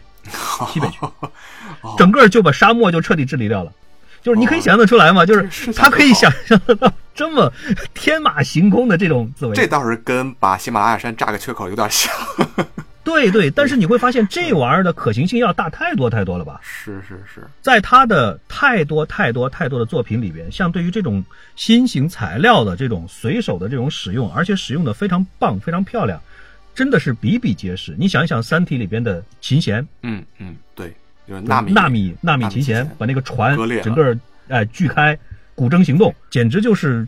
B: 西北去，整个就把沙漠就彻底治理掉了。就是你可以想象得出来吗？就是他可以想象得到这么天马行空的这种思维。
A: 这倒是跟把喜马拉雅山炸个缺口有点像。
B: 对对，但是你会发现这玩意儿的可行性要大太多太多了吧？
A: 是是是，
B: 在他的太多太多太多的作品里边，像对于这种新型材料的这种随手的这种使用，而且使用的非常棒、非常漂亮，真的是比比皆是。你想一想，《三体》里边的琴弦，
A: 嗯嗯，对。纳
B: 米纳
A: 米
B: 纳米琴弦把那个船整个哎锯开，古筝行动简直就是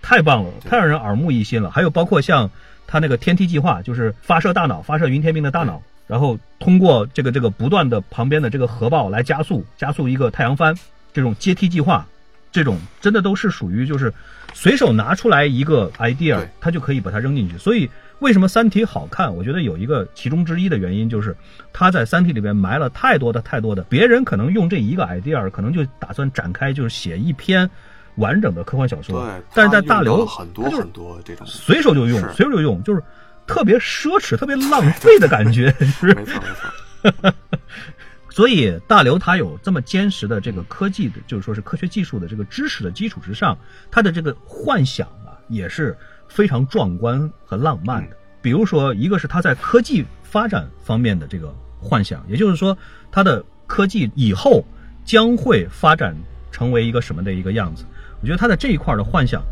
B: 太棒了，太让人耳目一新了。还有包括像他那个天梯计划，就是发射大脑，发射云天兵的大脑，然后通过这个这个不断的旁边的这个核爆来加速加速一个太阳帆，这种阶梯计划，这种真的都是属于就是随手拿出来一个 idea，他就可以把它扔进去，所以。为什么《三体》好看？我觉得有一个其中之一的原因，就是他在《三体》里边埋了太多的太多的，别人可能用这一个 idea，可能就打算展开就是写一篇完整的科幻小说。
A: 对，
B: 但是在大刘
A: 很多很多这种
B: 随手就用，随手就用，就是特别奢侈、特别浪费的感觉。
A: 没 错没错。
B: 所以大刘他有这么坚实的这个科技的，就是说是科学技术的这个知识的基础之上，他的这个幻想啊，也是。非常壮观和浪漫的，比如说，一个是他在科技发展方面的这个幻想，也就是说，他的科技以后将会发展成为一个什么的一个样子。我觉得他在这一块的幻想，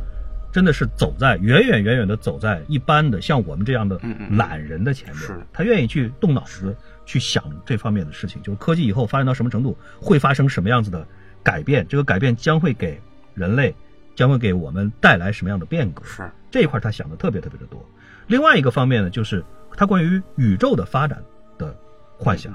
B: 真的是走在远远远远的走在一般的像我们这样的懒人的前面。他愿意去动脑子去想这方面的事情，就是科技以后发展到什么程度，会发生什么样子的改变，这个改变将会给人类。将会给我们带来什么样的变革？
A: 是
B: 这一块他想的特别特别的多。另外一个方面呢，就是他关于宇宙的发展的幻想，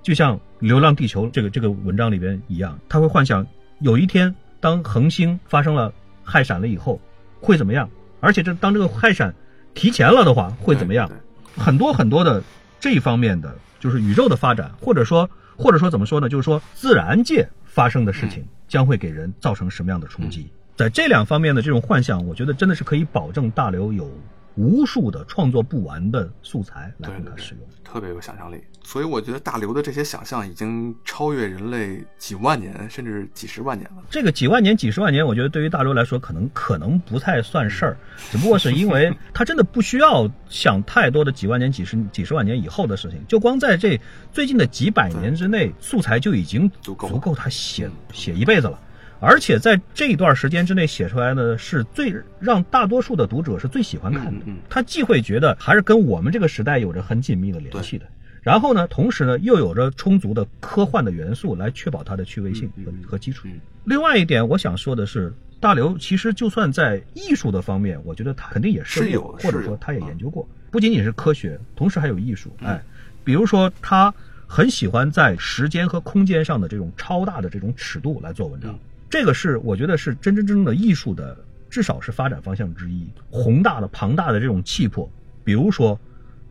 B: 就像《流浪地球》这个这个文章里边一样，他会幻想有一天当恒星发生了氦闪了以后会怎么样，而且这当这个氦闪提前了的话会怎么样？很多很多的这一方面的，就是宇宙的发展，或者说或者说怎么说呢？就是说自然界发生的事情将会给人造成什么样的冲击？在这两方面的这种幻想，我觉得真的是可以保证大刘有无数的创作不完的素材来供他使用，
A: 特别有想象力。所以我觉得大刘的这些想象已经超越人类几万年，甚至几十万年了。
B: 这个几万年、几十万年，我觉得对于大刘来说，可能可能不太算事儿，只不过是因为他真的不需要想太多的几万年、几十几十万年以后的事情，就光在这最近的几百年之内，素材就已经足够足够他写写一辈子了。而且在这一段时间之内写出来呢，是最让大多数的读者是最喜欢看的。他既会觉得还是跟我们这个时代有着很紧密的联系的，然后呢，同时呢又有着充足的科幻的元素来确保它的趣味性和和基础。另外一点，我想说的是，大刘其实就算在艺术的方面，我觉得他肯定也
A: 是
B: 有，或者说他也研究过，不仅仅是科学，同时还有艺术。哎，比如说他很喜欢在时间和空间上的这种超大的这种尺度来做文章。这个是我觉得是真真正正的艺术的，至少是发展方向之一。宏大的、庞大的这种气魄，比如说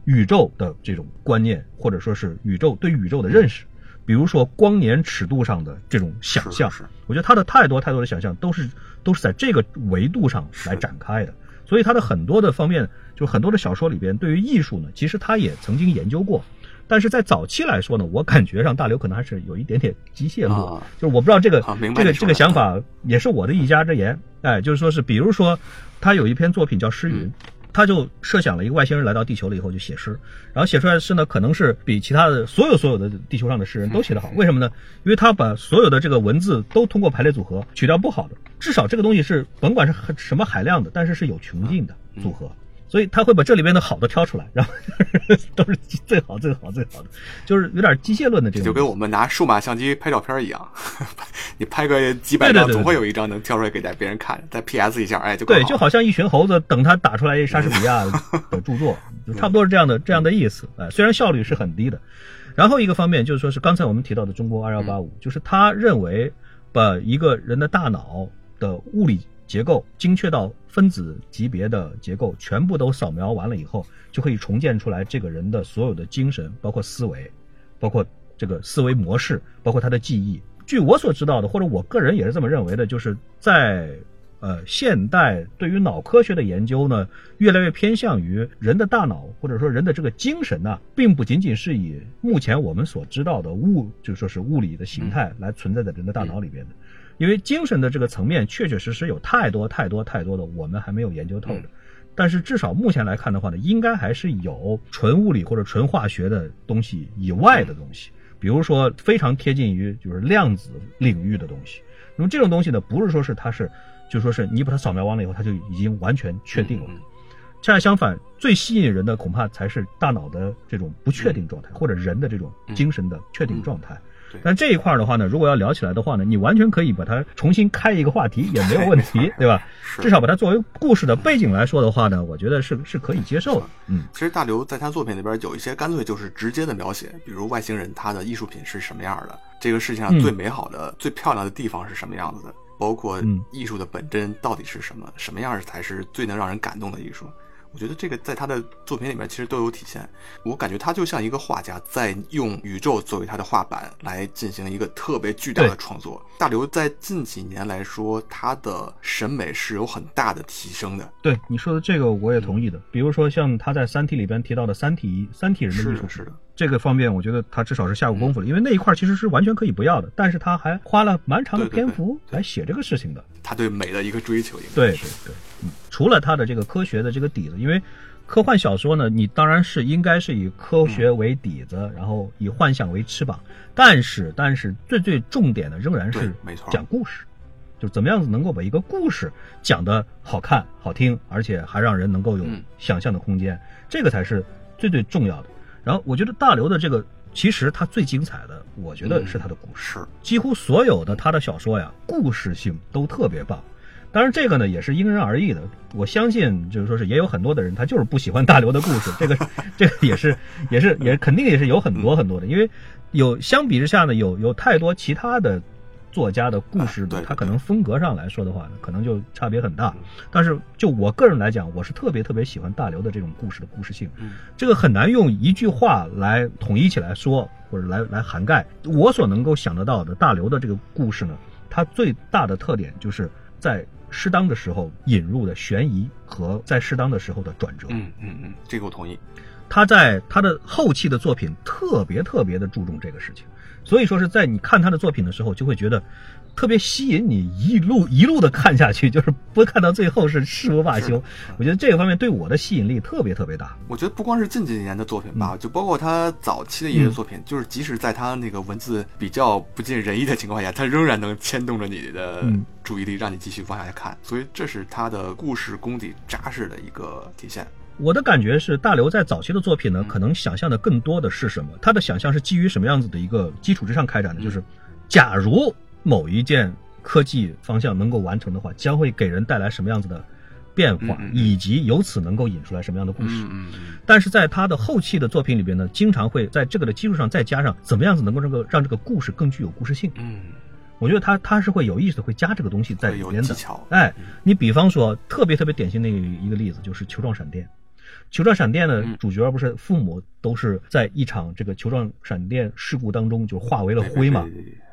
B: 宇宙的这种观念，或者说是宇宙对宇宙的认识，比如说光年尺度上的这种想象，我觉得他的太多太多的想象都是都是在这个维度上来展开的。所以他的很多的方面，就很多的小说里边，对于艺术呢，其实他也曾经研究过。但是在早期来说呢，我感觉上大刘可能还是有一点点机械论，就是我不知道这个这个这个想法也是我的一家之言，哎，就是说是比如说他有一篇作品叫《诗云》，他就设想了一个外星人来到地球了以后就写诗，然后写出来的诗呢可能是比其他的所有所有的地球上的诗人都写得好，为什么呢？因为他把所有的这个文字都通过排列组合取掉不好的，至少这个东西是甭管是什么海量的，但是是有穷尽的组合。所以他会把这里边的好的挑出来，然后都是最好、最好、最好的，就是有点机械论的这种。
A: 就跟我们拿数码相机拍照片一样，你拍个几百张，总会有一张能挑出来给在别人看，再 PS 一下，哎，就
B: 对，就好像一群猴子等他打出来莎士比亚的著作，就差不多是这样的这样的意思。哎，虽然效率是很低的。然后一个方面就是说是刚才我们提到的中国二幺八五，就是他认为把一个人的大脑的物理。结构精确到分子级别的结构，全部都扫描完了以后，就可以重建出来这个人的所有的精神，包括思维，包括这个思维模式，包括他的记忆。据我所知道的，或者我个人也是这么认为的，就是在呃现代对于脑科学的研究呢，越来越偏向于人的大脑或者说人的这个精神呢，并不仅仅是以目前我们所知道的物，就说是物理的形态来存在在人的大脑里边的。因为精神的这个层面，确确实实有太多太多太多的我们还没有研究透的，但是至少目前来看的话呢，应该还是有纯物理或者纯化学的东西以外的东西，比如说非常贴近于就是量子领域的东西。那么这种东西呢，不是说是它是，就说是你把它扫描完了以后，它就已经完全确定了。恰恰相反，最吸引人的恐怕才是大脑的这种不确定状态，或者人的这种精神的确定状态。但这一块的话呢，如果要聊起来的话呢，你完全可以把它重新开一个话题也没有问题，对吧？至少把它作为故事的背景来说的话呢，我觉得是是可以接受的。嗯，
A: 其实大刘在他作品里边有一些干脆就是直接的描写，比如外星人他的艺术品是什么样的，这个世界上最美好的、最漂亮的地方是什么样子的，包括艺术的本真到底是什么，什么样才是最能让人感动的艺术。我觉得这个在他的作品里面其实都有体现。我感觉他就像一个画家，在用宇宙作为他的画板来进行一个特别巨大的创作。大刘在近几年来说，他的审美是有很大的提升的。
B: 对你说的这个，我也同意的。比如说像他在《三体》里边提到的三体三体人的艺术，
A: 是的，
B: 这个方面我觉得他至少是下过功夫了。因为那一块其实是完全可以不要的，但是他还花了蛮长的篇幅来写这个事情的。
A: 他对美的一个追求，
B: 对对对，嗯，除了他的这个科学的这个底子，因为科幻小说呢，你当然是应该是以科学为底子，然后以幻想为翅膀，但是但是最最重点的仍然是讲故事，就怎么样子能够把一个故事讲得好看、好听，而且还让人能够有想象的空间，这个才是最最重要的。然后我觉得大刘的这个。其实他最精彩的，我觉得是他的故事。几乎所有的他的小说呀，故事性都特别棒。当然这个呢也是因人而异的。我相信就是说是也有很多的人他就是不喜欢大刘的故事，这个 这个也是也是也肯定也是有很多很多的，因为有相比之下呢有有太多其他的。作家的故事，他可能风格上来说的话，可能就差别很大。但是就我个人来讲，我是特别特别喜欢大刘的这种故事的故事性。这个很难用一句话来统一起来说，或者来来涵盖。我所能够想得到的大刘的这个故事呢，它最大的特点就是在适当的时候引入的悬疑和在适当的时候的转折。
A: 嗯嗯嗯，这个我同意。
B: 他在他的后期的作品特别特别的注重这个事情。所以说是在你看他的作品的时候，就会觉得特别吸引你，一路一路的看下去，就是不看到最后是誓不罢休。我觉得这个方面对我的吸引力特别特别大。
A: 我觉得不光是近几年的作品吧，就包括他早期的一些作品，就是即使在他那个文字比较不尽人意的情况下，他仍然能牵动着你的注意力，让你继续往下看。所以这是他的故事功底扎实的一个体现。
B: 我的感觉是，大刘在早期的作品呢，可能想象的更多的是什么？他的想象是基于什么样子的一个基础之上开展的？就是，假如某一件科技方向能够完成的话，将会给人带来什么样子的变化，以及由此能够引出来什么样的故事？但是在他的后期的作品里边呢，经常会在这个的基础上再加上怎么样子能够这个让这个故事更具有故事性。
A: 嗯，
B: 我觉得他他是会有意识的会加这个东西在里边的。
A: 巧。
B: 哎，你比方说特别特别典型的一个例子就是球状闪电。球状闪电的主角不是父母都是在一场这个球状闪电事故当中就化为了灰嘛？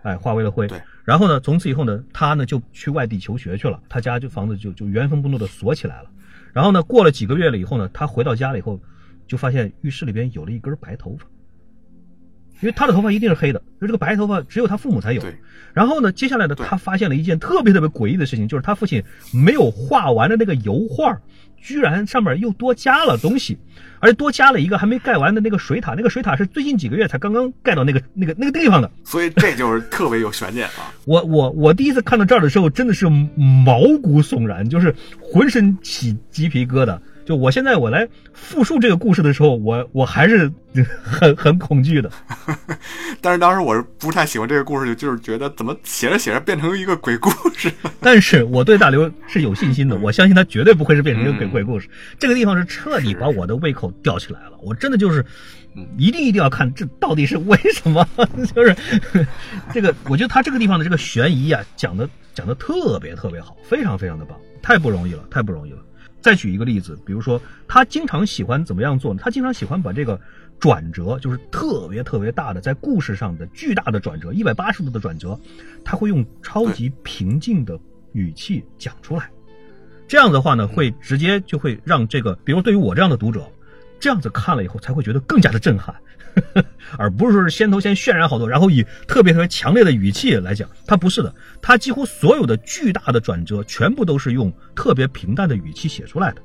B: 哎，化为了灰。
A: 对。
B: 然后呢，从此以后呢，他呢就去外地求学去了，他家就房子就就原封不动的锁起来了。然后呢，过了几个月了以后呢，他回到家了以后，就发现浴室里边有了一根白头发，因为他的头发一定是黑的，就这个白头发只有他父母才有。然后呢，接下来呢，他发现了一件特别特别诡异的事情，就是他父亲没有画完的那个油画。居然上面又多加了东西，而且多加了一个还没盖完的那个水塔。那个水塔是最近几个月才刚刚盖到那个那个那个地方的，
A: 所以这就是特别有悬念啊！
B: 我我我第一次看到这儿的时候，真的是毛骨悚然，就是浑身起鸡皮疙瘩。就我现在我来复述这个故事的时候，我我还是很很恐惧的。
A: 但是当时我是不太喜欢这个故事，就是觉得怎么写着写着变成一个鬼故事。
B: 但是我对大刘是有信心的，我相信他绝对不会是变成一个鬼鬼故事。这个地方是彻底把我的胃口吊起来了，我真的就是一定一定要看这到底是为什么。就是这个，我觉得他这个地方的这个悬疑啊，讲的讲的特别特别好，非常非常的棒，太不容易了，太不容易了。再举一个例子，比如说他经常喜欢怎么样做呢？他经常喜欢把这个转折，就是特别特别大的在故事上的巨大的转折，一百八十度的转折，他会用超级平静的语气讲出来。这样的话呢，会直接就会让这个，比如对于我这样的读者，这样子看了以后才会觉得更加的震撼。而不是说是先头先渲染好多，然后以特别特别强烈的语气来讲，他不是的，他几乎所有的巨大的转折，全部都是用特别平淡的语气写出来的。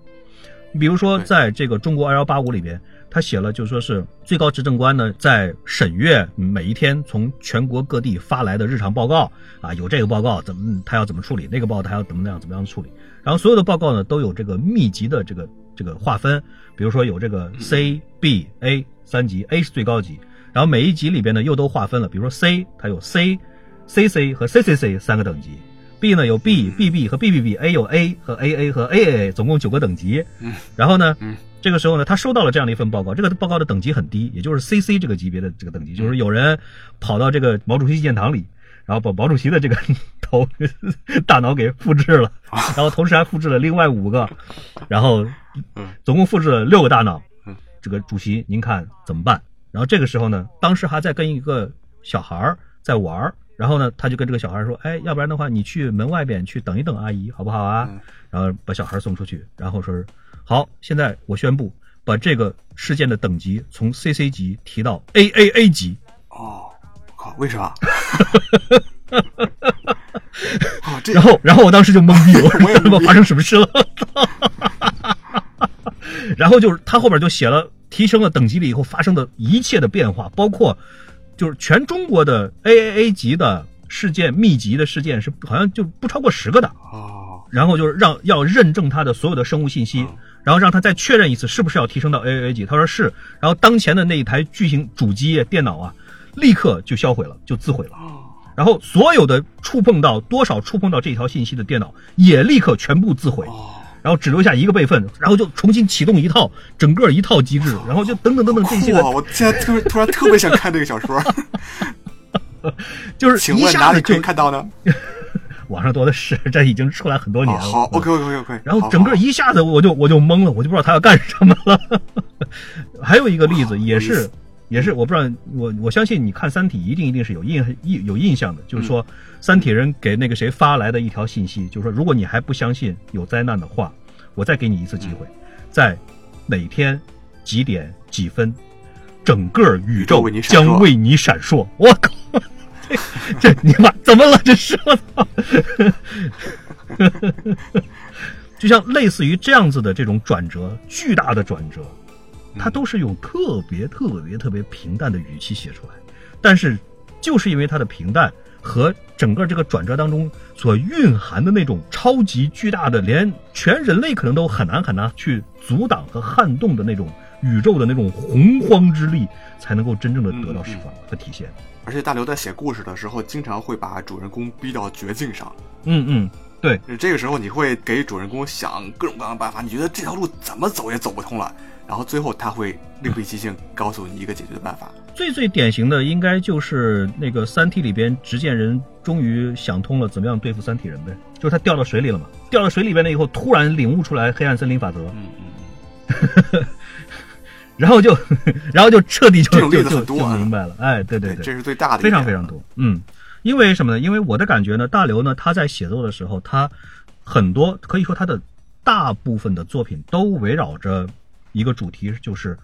B: 比如说，在这个中国二幺八五里边，他写了，就说是最高执政官呢在审阅每一天从全国各地发来的日常报告啊，有这个报告怎么他要怎么处理，那个报告他要怎么样怎么样处理，然后所有的报告呢都有这个密集的这个这个划分，比如说有这个 C B A。三级 A 是最高级，然后每一级里边呢又都划分了，比如说 C 它有 C、CC 和 CCC 三个等级，B 呢有 B、BB 和 BBB，A 有 A 和 AA 和 AA，总共九个等级。然后呢，这个时候呢，他收到了这样的一份报告，这个报告的等级很低，也就是 CC 这个级别的这个等级，就是有人跑到这个毛主席纪念堂里，然后把毛主席的这个 头 大脑给复制了，然后同时还复制了另外五个，然后总共复制了六个大脑。这个主席，您看怎么办？然后这个时候呢，当时还在跟一个小孩在玩儿然后呢，他就跟这个小孩说：“哎，要不然的话，你去门外边去等一等阿姨，好不好啊？”然后把小孩送出去，然后说是好，现在我宣布把这个事件的等级从 CC 级提到 AAA 级。
A: 为啥？
B: 然后，然后我当时就懵逼了，我也不知道发生什么事了。然后就是他后边就写了。提升了等级了以后发生的一切的变化，包括就是全中国的 AAA 级的事件、密集的事件是好像就不超过十个的
A: 哦。
B: 然后就是让要认证他的所有的生物信息，然后让他再确认一次是不是要提升到 AAA 级。他说是，然后当前的那一台巨型主机电脑啊，立刻就销毁了，就自毁了。然后所有的触碰到多少触碰到这条信息的电脑也立刻全部自毁，然后只留下一个备份，然后就重新启动一套整个一套机制，然后就等等等等这些。
A: 哇！我现在突突然特别想看这个小说，
B: 就是
A: 请问哪里可以看到呢？
B: 网上多的是，这已经出来很多年了。
A: 好，OK OK OK。
B: 然后整个一下子我就我就懵了，我就不知道他要干什么了。还有一个例子也是。也是，我不知道，我我相信你看《三体》一定一定是有印印有印象的，就是说，三体人给那个谁发来的一条信息，就是说，如果你还不相信有灾难的话，我再给你一次机会，在哪天几点几分，整个宇宙将为你闪烁。我靠，这这你妈怎么了？这是我操！就像类似于这样子的这种转折，巨大的转折。他都是用特别特别特别平淡的语气写出来，但是就是因为他的平淡和整个这个转折当中所蕴含的那种超级巨大的，连全人类可能都很难很难去阻挡和撼动的那种宇宙的那种洪荒之力，才能够真正的得到释放和体现。
A: 而且大刘在写故事的时候，经常会把主人公逼到绝境上。
B: 嗯嗯，对，
A: 这个时候你会给主人公想各种各样的办法，你觉得这条路怎么走也走不通了。然后最后他会另辟蹊径，告诉你一个解决的办法。
B: 最最典型的应该就是那个《三体》里边，执剑人终于想通了怎么样对付三体人呗，就是他掉到水里了嘛，掉到水里边了以后，突然领悟出来黑暗森林法则，
A: 嗯嗯，
B: 然后就然后就彻底就就
A: 就
B: 就明白了，哎，对对
A: 对，这是最大的，
B: 非常非常多，嗯，因为什么呢？因为我的感觉呢，大刘呢他在写作的时候，他很多可以说他的大部分的作品都围绕着。一个主题就是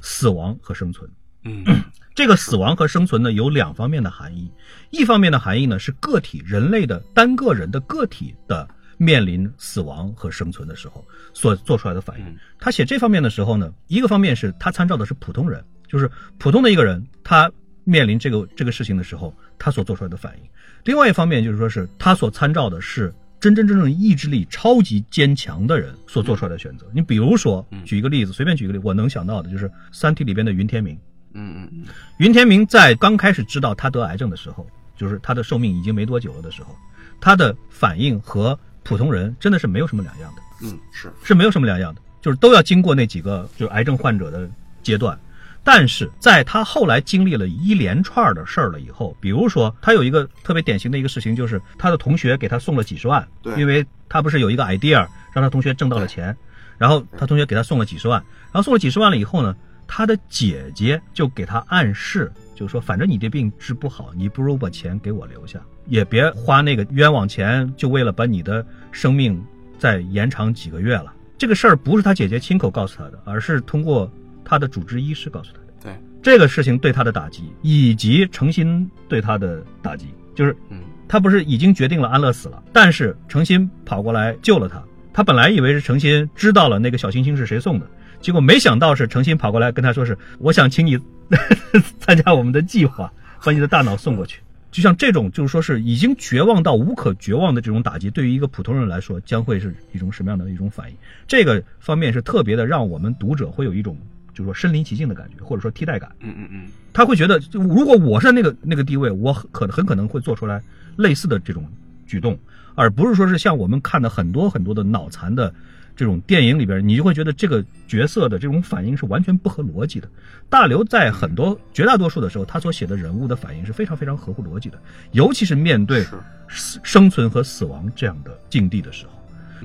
B: 死亡和生存。
A: 嗯，
B: 这个死亡和生存呢有两方面的含义。一方面的含义呢是个体人类的单个人的个体的面临死亡和生存的时候所做出来的反应。他写这方面的时候呢，一个方面是他参照的是普通人，就是普通的一个人，他面临这个这个事情的时候，他所做出来的反应。另外一方面就是说是他所参照的是。真真正正意志力超级坚强的人所做出来的选择，你比如说，举一个例子，随便举一个例，我能想到的就是《三体》里边的云天明。
A: 嗯嗯嗯，
B: 云天明在刚开始知道他得癌症的时候，就是他的寿命已经没多久了的时候，他的反应和普通人真的是没有什么两样的。
A: 嗯，是
B: 是没有什么两样的，就是都要经过那几个就是癌症患者的阶段。但是在他后来经历了一连串的事儿了以后，比如说他有一个特别典型的一个事情，就是他的同学给他送了几十万，
A: 对，
B: 因为他不是有一个 idea 让他同学挣到了钱，然后他同学给他送了几十万，然后送了几十万了以后呢，他的姐姐就给他暗示，就是说反正你这病治不好，你不如把钱给我留下，也别花那个冤枉钱，就为了把你的生命再延长几个月了。这个事儿不是他姐姐亲口告诉他的，而是通过。他的主治医师告诉他的，
A: 对
B: 这个事情对他的打击，以及程心对他的打击，就是，
A: 嗯，
B: 他不是已经决定了安乐死了，但是程心跑过来救了他。他本来以为是程心知道了那个小星星是谁送的，结果没想到是程心跑过来跟他说是，我想请你 参加我们的计划，把你的大脑送过去。就像这种，就是说是已经绝望到无可绝望的这种打击，对于一个普通人来说，将会是一种什么样的一种反应？这个方面是特别的，让我们读者会有一种。就是说身临其境的感觉，或者说替代感。
A: 嗯嗯嗯，
B: 他会觉得，如果我是那个那个地位，我可很可能会做出来类似的这种举动，而不是说是像我们看的很多很多的脑残的这种电影里边，你就会觉得这个角色的这种反应是完全不合逻辑的。大刘在很多绝大多数的时候，他所写的人物的反应是非常非常合乎逻辑的，尤其是面对生存和死亡这样的境地的时候。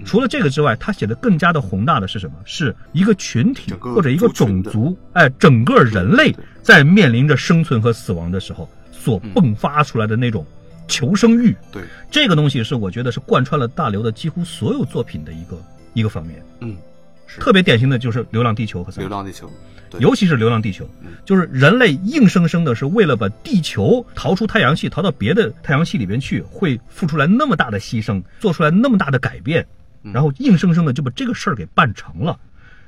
B: 除了这个之外，他写的更加的宏大的是什么？是一个群体或者一个种族，哎，整个人类在面临着生存和死亡的时候所迸发出来的那种求生欲。
A: 对，
B: 这个东西是我觉得是贯穿了大刘的几乎所有作品的一个一个方面。
A: 嗯，
B: 特别典型的就是《流浪地球》和《
A: 流浪地球》，
B: 尤其是《流浪地球》，就是人类硬生生的是为了把地球逃出太阳系，逃到别的太阳系里边去，会付出来那么大的牺牲，做出来那么大的改变。然后硬生生的就把这个事儿给办成了，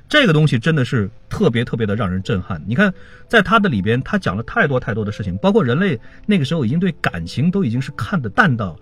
B: 这个东西真的是特别特别的让人震撼。你看，在他的里边，他讲了太多太多的事情，包括人类那个时候已经对感情都已经是看得淡到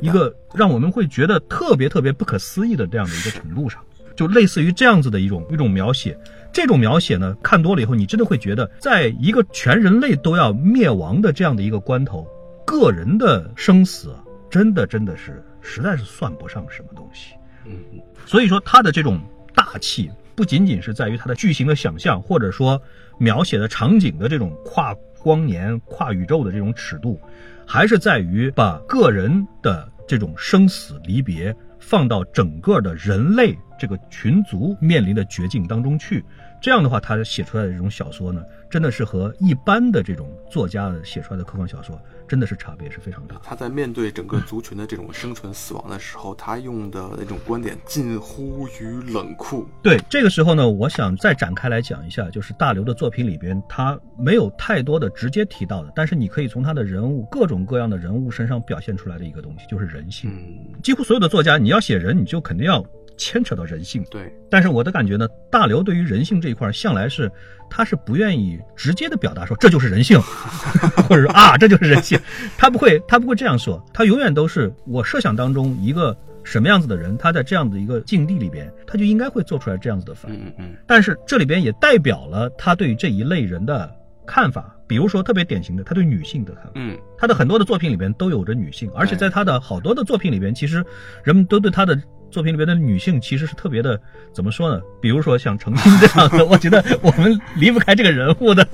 B: 一个让我们会觉得特别特别不可思议的这样的一个程度上，就类似于这样子的一种一种描写。这种描写呢，看多了以后，你真的会觉得，在一个全人类都要灭亡的这样的一个关头。个人的生死，真的真的是实在是算不上什么东西。
A: 嗯嗯，
B: 所以说他的这种大气，不仅仅是在于他的剧情的想象，或者说描写的场景的这种跨光年、跨宇宙的这种尺度，还是在于把个人的这种生死离别放到整个的人类这个群族面临的绝境当中去。这样的话，他写出来的这种小说呢，真的是和一般的这种作家写出来的科幻小说，真的是差别是非常大。
A: 他在面对整个族群的这种生存死亡的时候，他用的那种观点近乎于冷酷。
B: 对，这个时候呢，我想再展开来讲一下，就是大刘的作品里边，他没有太多的直接提到的，但是你可以从他的人物各种各样的人物身上表现出来的一个东西，就是人性。
A: 嗯，
B: 几乎所有的作家，你要写人，你就肯定要。牵扯到人性，
A: 对，
B: 但是我的感觉呢，大刘对于人性这一块，向来是他是不愿意直接的表达说这就是人性，或者说啊这就是人性，他不会他不会这样说，他永远都是我设想当中一个什么样子的人，他在这样的一个境地里边，他就应该会做出来这样子的反应。
A: 嗯嗯。
B: 但是这里边也代表了他对于这一类人的看法，比如说特别典型的他对女性的看法。
A: 嗯，
B: 他的很多的作品里边都有着女性，而且在他的好多的作品里边，其实人们都对他的。作品里边的女性其实是特别的，怎么说呢？比如说像程心这样的，我觉得我们离不开这个人物的，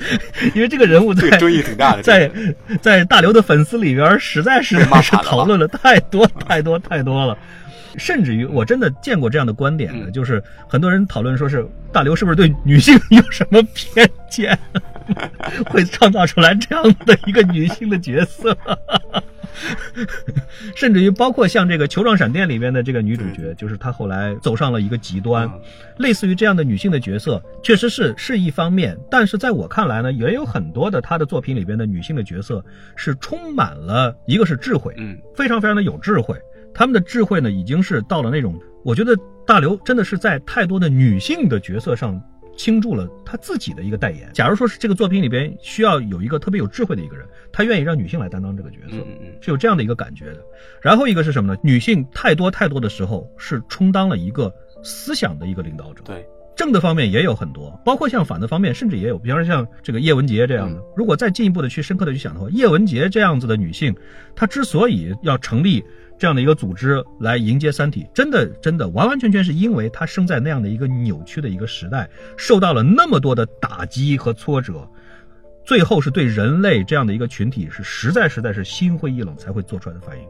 B: 因为这个人物在
A: 争议挺大的，
B: 在在大刘的粉丝里边实在是是讨论了太多太多太多了，甚至于我真的见过这样的观点的，就是很多人讨论说是大刘是不是对女性有什么偏见，会创造出来这样的一个女性的角色。甚至于包括像这个《球状闪电》里边的这个女主角，就是她后来走上了一个极端，类似于这样的女性的角色，确实是是一方面。但是在我看来呢，也有很多的她的作品里边的女性的角色是充满了一个是智慧，
A: 嗯，
B: 非常非常的有智慧。他们的智慧呢，已经是到了那种，我觉得大刘真的是在太多的女性的角色上。倾注了他自己的一个代言。假如说是这个作品里边需要有一个特别有智慧的一个人，他愿意让女性来担当这个角色，是有这样的一个感觉的。然后一个是什么呢？女性太多太多的时候是充当了一个思想的一个领导者。
A: 对，
B: 正的方面也有很多，包括像反的方面，甚至也有。比方说像这个叶文洁这样的，如果再进一步的去深刻的去想的话，叶文洁这样子的女性，她之所以要成立。这样的一个组织来迎接《三体》，真的真的完完全全是因为他生在那样的一个扭曲的一个时代，受到了那么多的打击和挫折，最后是对人类这样的一个群体是实在实在是心灰意冷才会做出来的反应。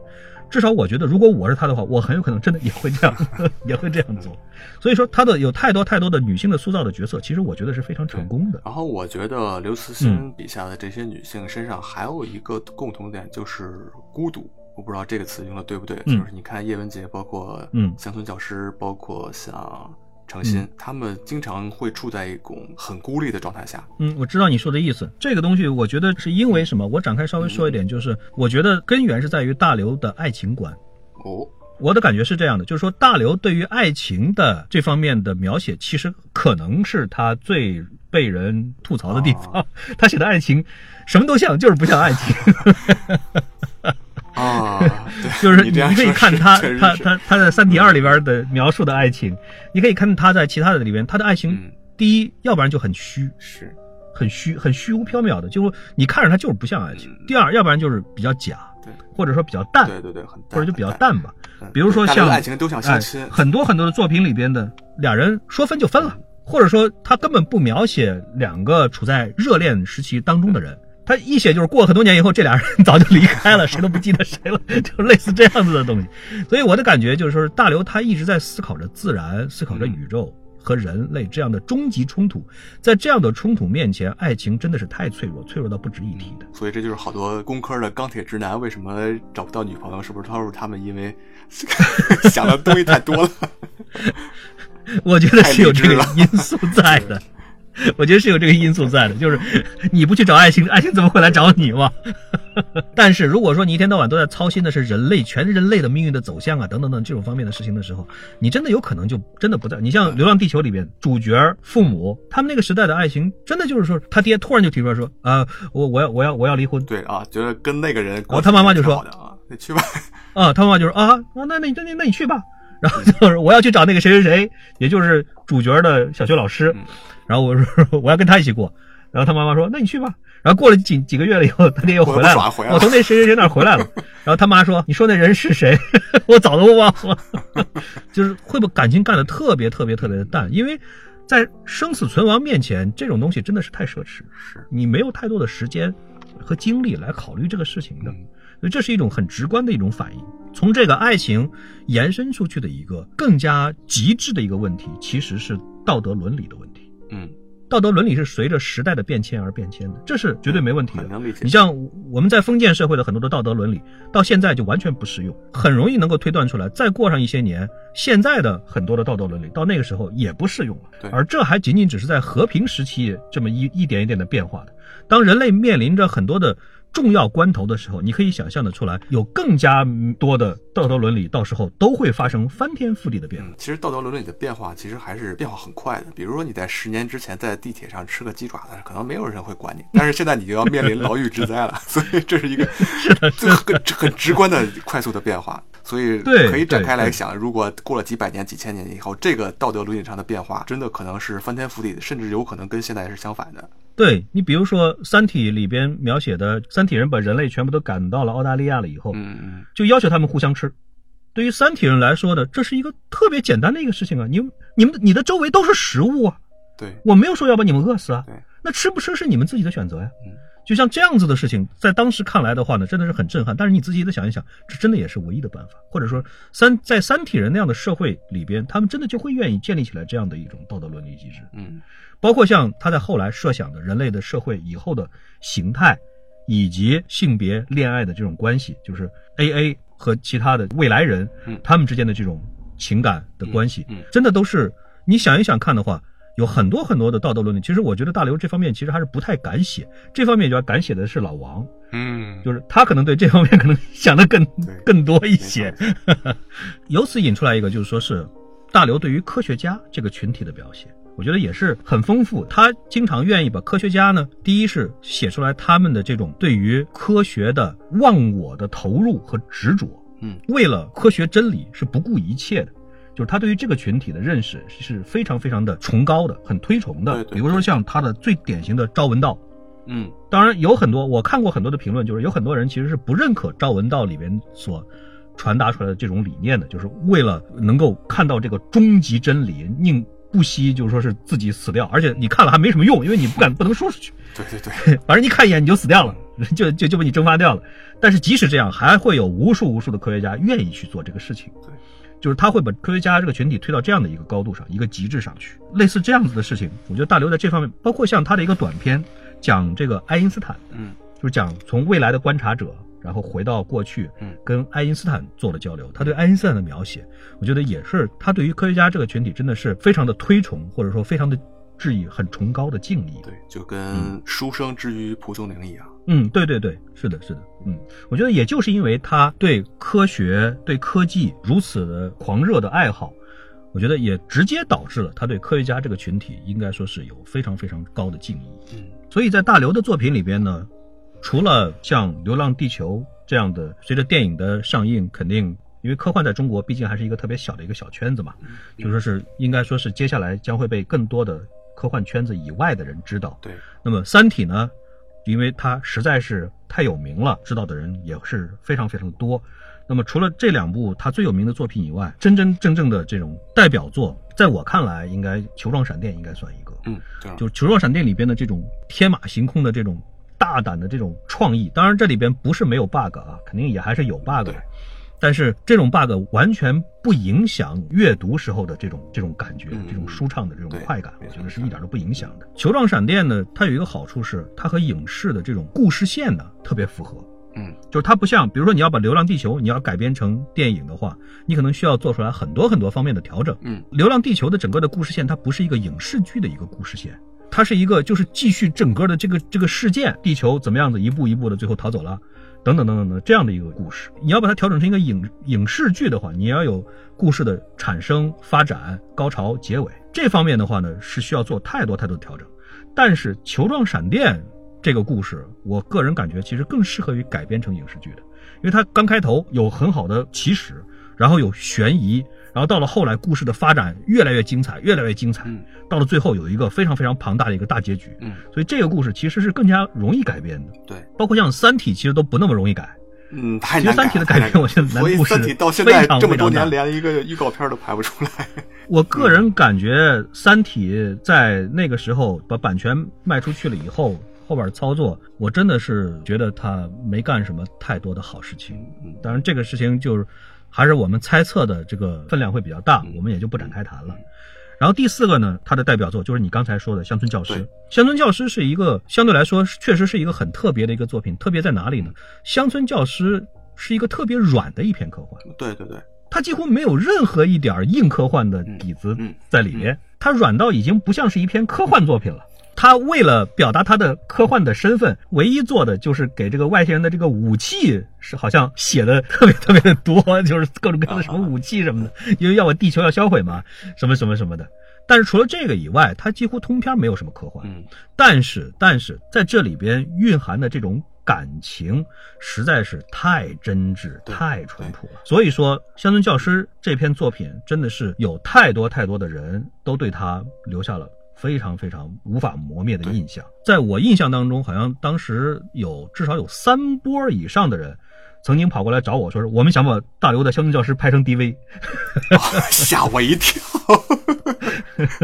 B: 至少我觉得，如果我是他的话，我很有可能真的也会这样，也会这样做。所以说，他的有太多太多的女性的塑造的角色，其实我觉得是非常成功的。
A: 然后我觉得刘慈欣笔下的这些女性身上还有一个共同点，就是孤独。我不知道这个词用的对不对，就是你看叶文洁，包括嗯乡村教师，包括像程心，他们经常会处在一种很孤立的状态下。
B: 嗯，我知道你说的意思。这个东西，我觉得是因为什么？我展开稍微说一点，就是我觉得根源是在于大刘的爱情观。
A: 哦，
B: 我的感觉是这样的，就是说大刘对于爱情的这方面的描写，其实可能是他最被人吐槽的地方。他写的爱情什么都像，就是不像爱情。
A: 啊，
B: 就是你可以看他他他他在《三体二》里边的描述的爱情，你可以看他在其他的里边，他的爱情，第一，要不然就很虚，
A: 是，
B: 很虚，很虚无缥缈的，就你看着他就是不像爱情。第二，要不然就是比较假，
A: 对，
B: 或者说比较淡，
A: 对对对，很
B: 或者就比较淡吧。比如说像
A: 爱情都像相亲，
B: 很多很多的作品里边的俩人说分就分了，或者说他根本不描写两个处在热恋时期当中的人。他一写就是过了很多年以后，这俩人早就离开了，谁都不记得谁了，就类似这样子的东西。所以我的感觉就是说，大刘他一直在思考着自然，思考着宇宙和人类这样的终极冲突。在这样的冲突面前，爱情真的是太脆弱，脆弱到不值一提的。
A: 所以这就是好多工科的钢铁直男为什么找不到女朋友，是不是？他说他们因为 想的东西太多了。
B: 我觉得是有这个因素在的。我觉得是有这个因素在的，就是你不去找爱情，爱情怎么会来找你嘛？但是如果说你一天到晚都在操心的是人类全人类的命运的走向啊，等等等这种方面的事情的时候，你真的有可能就真的不在。你像《流浪地球》里边主角父母，他们那个时代的爱情，真的就是说他爹突然就提出来说啊，我我要我要我要离婚。
A: 对啊，觉得跟那个人，
B: 然后他妈妈就说
A: 啊，你去吧。
B: 啊，他妈妈就说啊，那那那那那你去吧。然后就是我要去找那个谁谁谁，也就是主角的小学老师。然后我说 我要跟他一起过，然后他妈妈说：“那你去吧。”然后过了几几个月了以后，他爹又回来了，
A: 我
B: 从那谁谁谁那回来了。然后他妈说：“你说那人是谁？我早都忘了。”就是会把感情干得特别特别特别的淡，因为在生死存亡面前，这种东西真的是太奢侈，
A: 是
B: 你没有太多的时间和精力来考虑这个事情的。所以这是一种很直观的一种反应。从这个爱情延伸出去的一个更加极致的一个问题，其实是道德伦理的问题。
A: 嗯。
B: 道德伦理是随着时代的变迁而变迁的，这是绝对没问题的。你像我们在封建社会的很多的道德伦理，到现在就完全不适用，很容易能够推断出来。再过上一些年，现在的很多的道德伦理到那个时候也不适用了。
A: 对。
B: 而这还仅仅只是在和平时期这么一一点一点的变化的。当人类面临着很多的。重要关头的时候，你可以想象的出来，有更加多的道德伦理，到时候都会发生翻天覆地的变化。
A: 其实道德伦理的变化，其实还是变化很快的。比如说你在十年之前在地铁上吃个鸡爪子，可能没有人会管你，但是现在你就要面临牢狱之灾了。所以这是一个 这个很很直观的快速的变化。所以可以展开来想，如果过了几百年、几千年以后，这个道德伦理上的变化，真的可能是翻天覆地的，甚至有可能跟现在是相反的。
B: 对你，比如说《三体》里边描写的三体人把人类全部都赶到了澳大利亚了以后，
A: 嗯嗯，
B: 就要求他们互相吃。对于三体人来说呢，这是一个特别简单的一个事情啊，你你们你的周围都是食物啊，
A: 对
B: 我没有说要把你们饿死啊，
A: 对，
B: 那吃不吃是你们自己的选择呀。
A: 嗯，
B: 就像这样子的事情，在当时看来的话呢，真的是很震撼。但是你自己的想一想，这真的也是唯一的办法，或者说三在三体人那样的社会里边，他们真的就会愿意建立起来这样的一种道德伦理机制。
A: 嗯。
B: 包括像他在后来设想的人类的社会以后的形态，以及性别恋爱的这种关系，就是 A A 和其他的未来人，他们之间的这种情感的关系，真的都是你想一想看的话，有很多很多的道德伦理。其实我觉得大刘这方面其实还是不太敢写，这方面就要敢写的是老王，
A: 嗯，
B: 就是他可能对这方面可能想的更更多一些。由此引出来一个，就是说是大刘对于科学家这个群体的表现。我觉得也是很丰富。他经常愿意把科学家呢，第一是写出来他们的这种对于科学的忘我的投入和执着，
A: 嗯，
B: 为了科学真理是不顾一切的。就是他对于这个群体的认识是非常非常的崇高的，很推崇的。比如说像他的最典型的朝闻道，
A: 嗯，
B: 当然有很多我看过很多的评论，就是有很多人其实是不认可朝闻道里边所传达出来的这种理念的，就是为了能够看到这个终极真理，宁。不惜就是说是自己死掉，而且你看了还没什么用，因为你不敢不能说出去。
A: 对对对，
B: 反正你看一眼你就死掉了，就就就被你蒸发掉了。但是即使这样，还会有无数无数的科学家愿意去做这个事情。
A: 对，
B: 就是他会把科学家这个群体推到这样的一个高度上，一个极致上去。类似这样子的事情，我觉得大刘在这方面，包括像他的一个短片，讲这个爱因斯坦，
A: 嗯，
B: 就是讲从未来的观察者。然后回到过去，
A: 嗯，
B: 跟爱因斯坦做了交流。他对爱因斯坦的描写，我觉得也是他对于科学家这个群体真的是非常的推崇，或者说非常的致以很崇高的敬意。
A: 对，就跟书生之于蒲松龄一样。
B: 嗯，对对对，是的，是的。嗯，我觉得也就是因为他对科学、对科技如此的狂热的爱好，我觉得也直接导致了他对科学家这个群体应该说是有非常非常高的敬意。
A: 嗯，
B: 所以在大刘的作品里边呢。除了像《流浪地球》这样的，随着电影的上映，肯定因为科幻在中国毕竟还是一个特别小的一个小圈子嘛，就说是应该说是接下来将会被更多的科幻圈子以外的人知道。
A: 对，
B: 那么《三体》呢，因为它实在是太有名了，知道的人也是非常非常多。那么除了这两部它最有名的作品以外，真真正正的这种代表作，在我看来，应该《球状闪电》应该算一个。
A: 嗯，
B: 就《球状闪电》里边的这种天马行空的这种。大胆的这种创意，当然这里边不是没有 bug 啊，肯定也还是有 bug 的。但是这种 bug 完全不影响阅读时候的这种这种感觉，这种舒畅的这种快感，我觉得是一点都不影响的。球状闪电呢，它有一个好处是，它和影视的这种故事线呢特别符合。
A: 嗯，
B: 就是它不像，比如说你要把《流浪地球》你要改编成电影的话，你可能需要做出来很多很多方面的调整。
A: 嗯，《
B: 流浪地球》的整个的故事线，它不是一个影视剧的一个故事线。它是一个，就是继续整个的这个这个事件，地球怎么样子一步一步的最后逃走了，等等等等的这样的一个故事。你要把它调整成一个影影视剧的话，你要有故事的产生、发展、高潮、结尾这方面的话呢，是需要做太多太多的调整。但是球状闪电这个故事，我个人感觉其实更适合于改编成影视剧的，因为它刚开头有很好的起始，然后有悬疑。然后到了后来，故事的发展越来越精彩，越来越精彩。
A: 嗯，
B: 到了最后有一个非常非常庞大的一个大结局。
A: 嗯，
B: 所以这个故事其实是更加容易改编的。
A: 对，
B: 包括像《三体》，其实都不那么容易改。
A: 嗯，太
B: 难改。其实《三体》的改编，我觉得难度是
A: 三体到现在这么多年，连一个预告片都拍不出来。
B: 我个人感觉，《三体》在那个时候把版权卖出去了以后，后边操作，我真的是觉得他没干什么太多的好事情。嗯当然，这个事情就是还是我们猜测的这个分量会比较大，我们也就不展开谈了。然后第四个呢，他的代表作就是你刚才说的《乡村教师》。乡村教师是一个相对来说确实是一个很特别的一个作品，特别在哪里呢？乡村教师是一个特别软的一篇科幻。
A: 对对对，
B: 它几乎没有任何一点硬科幻的底子在里面，它软到已经不像是一篇科幻作品了。他为了表达他的科幻的身份，唯一做的就是给这个外星人的这个武器是好像写的特别特别的多，就是各种各样的什么武器什么的，因为要把地球要销毁嘛，什么什么什么的。但是除了这个以外，他几乎通篇没有什么科幻。
A: 嗯，
B: 但是但是在这里边蕴含的这种感情实在是太真挚、太淳朴了。所以说，《乡村教师》这篇作品真的是有太多太多的人都对他留下了。非常非常无法磨灭的印象，在我印象当中，好像当时有至少有三波以上的人，曾经跑过来找我说：“我们想把大刘的《乡村教师》拍成 DV。”
A: 吓我一跳，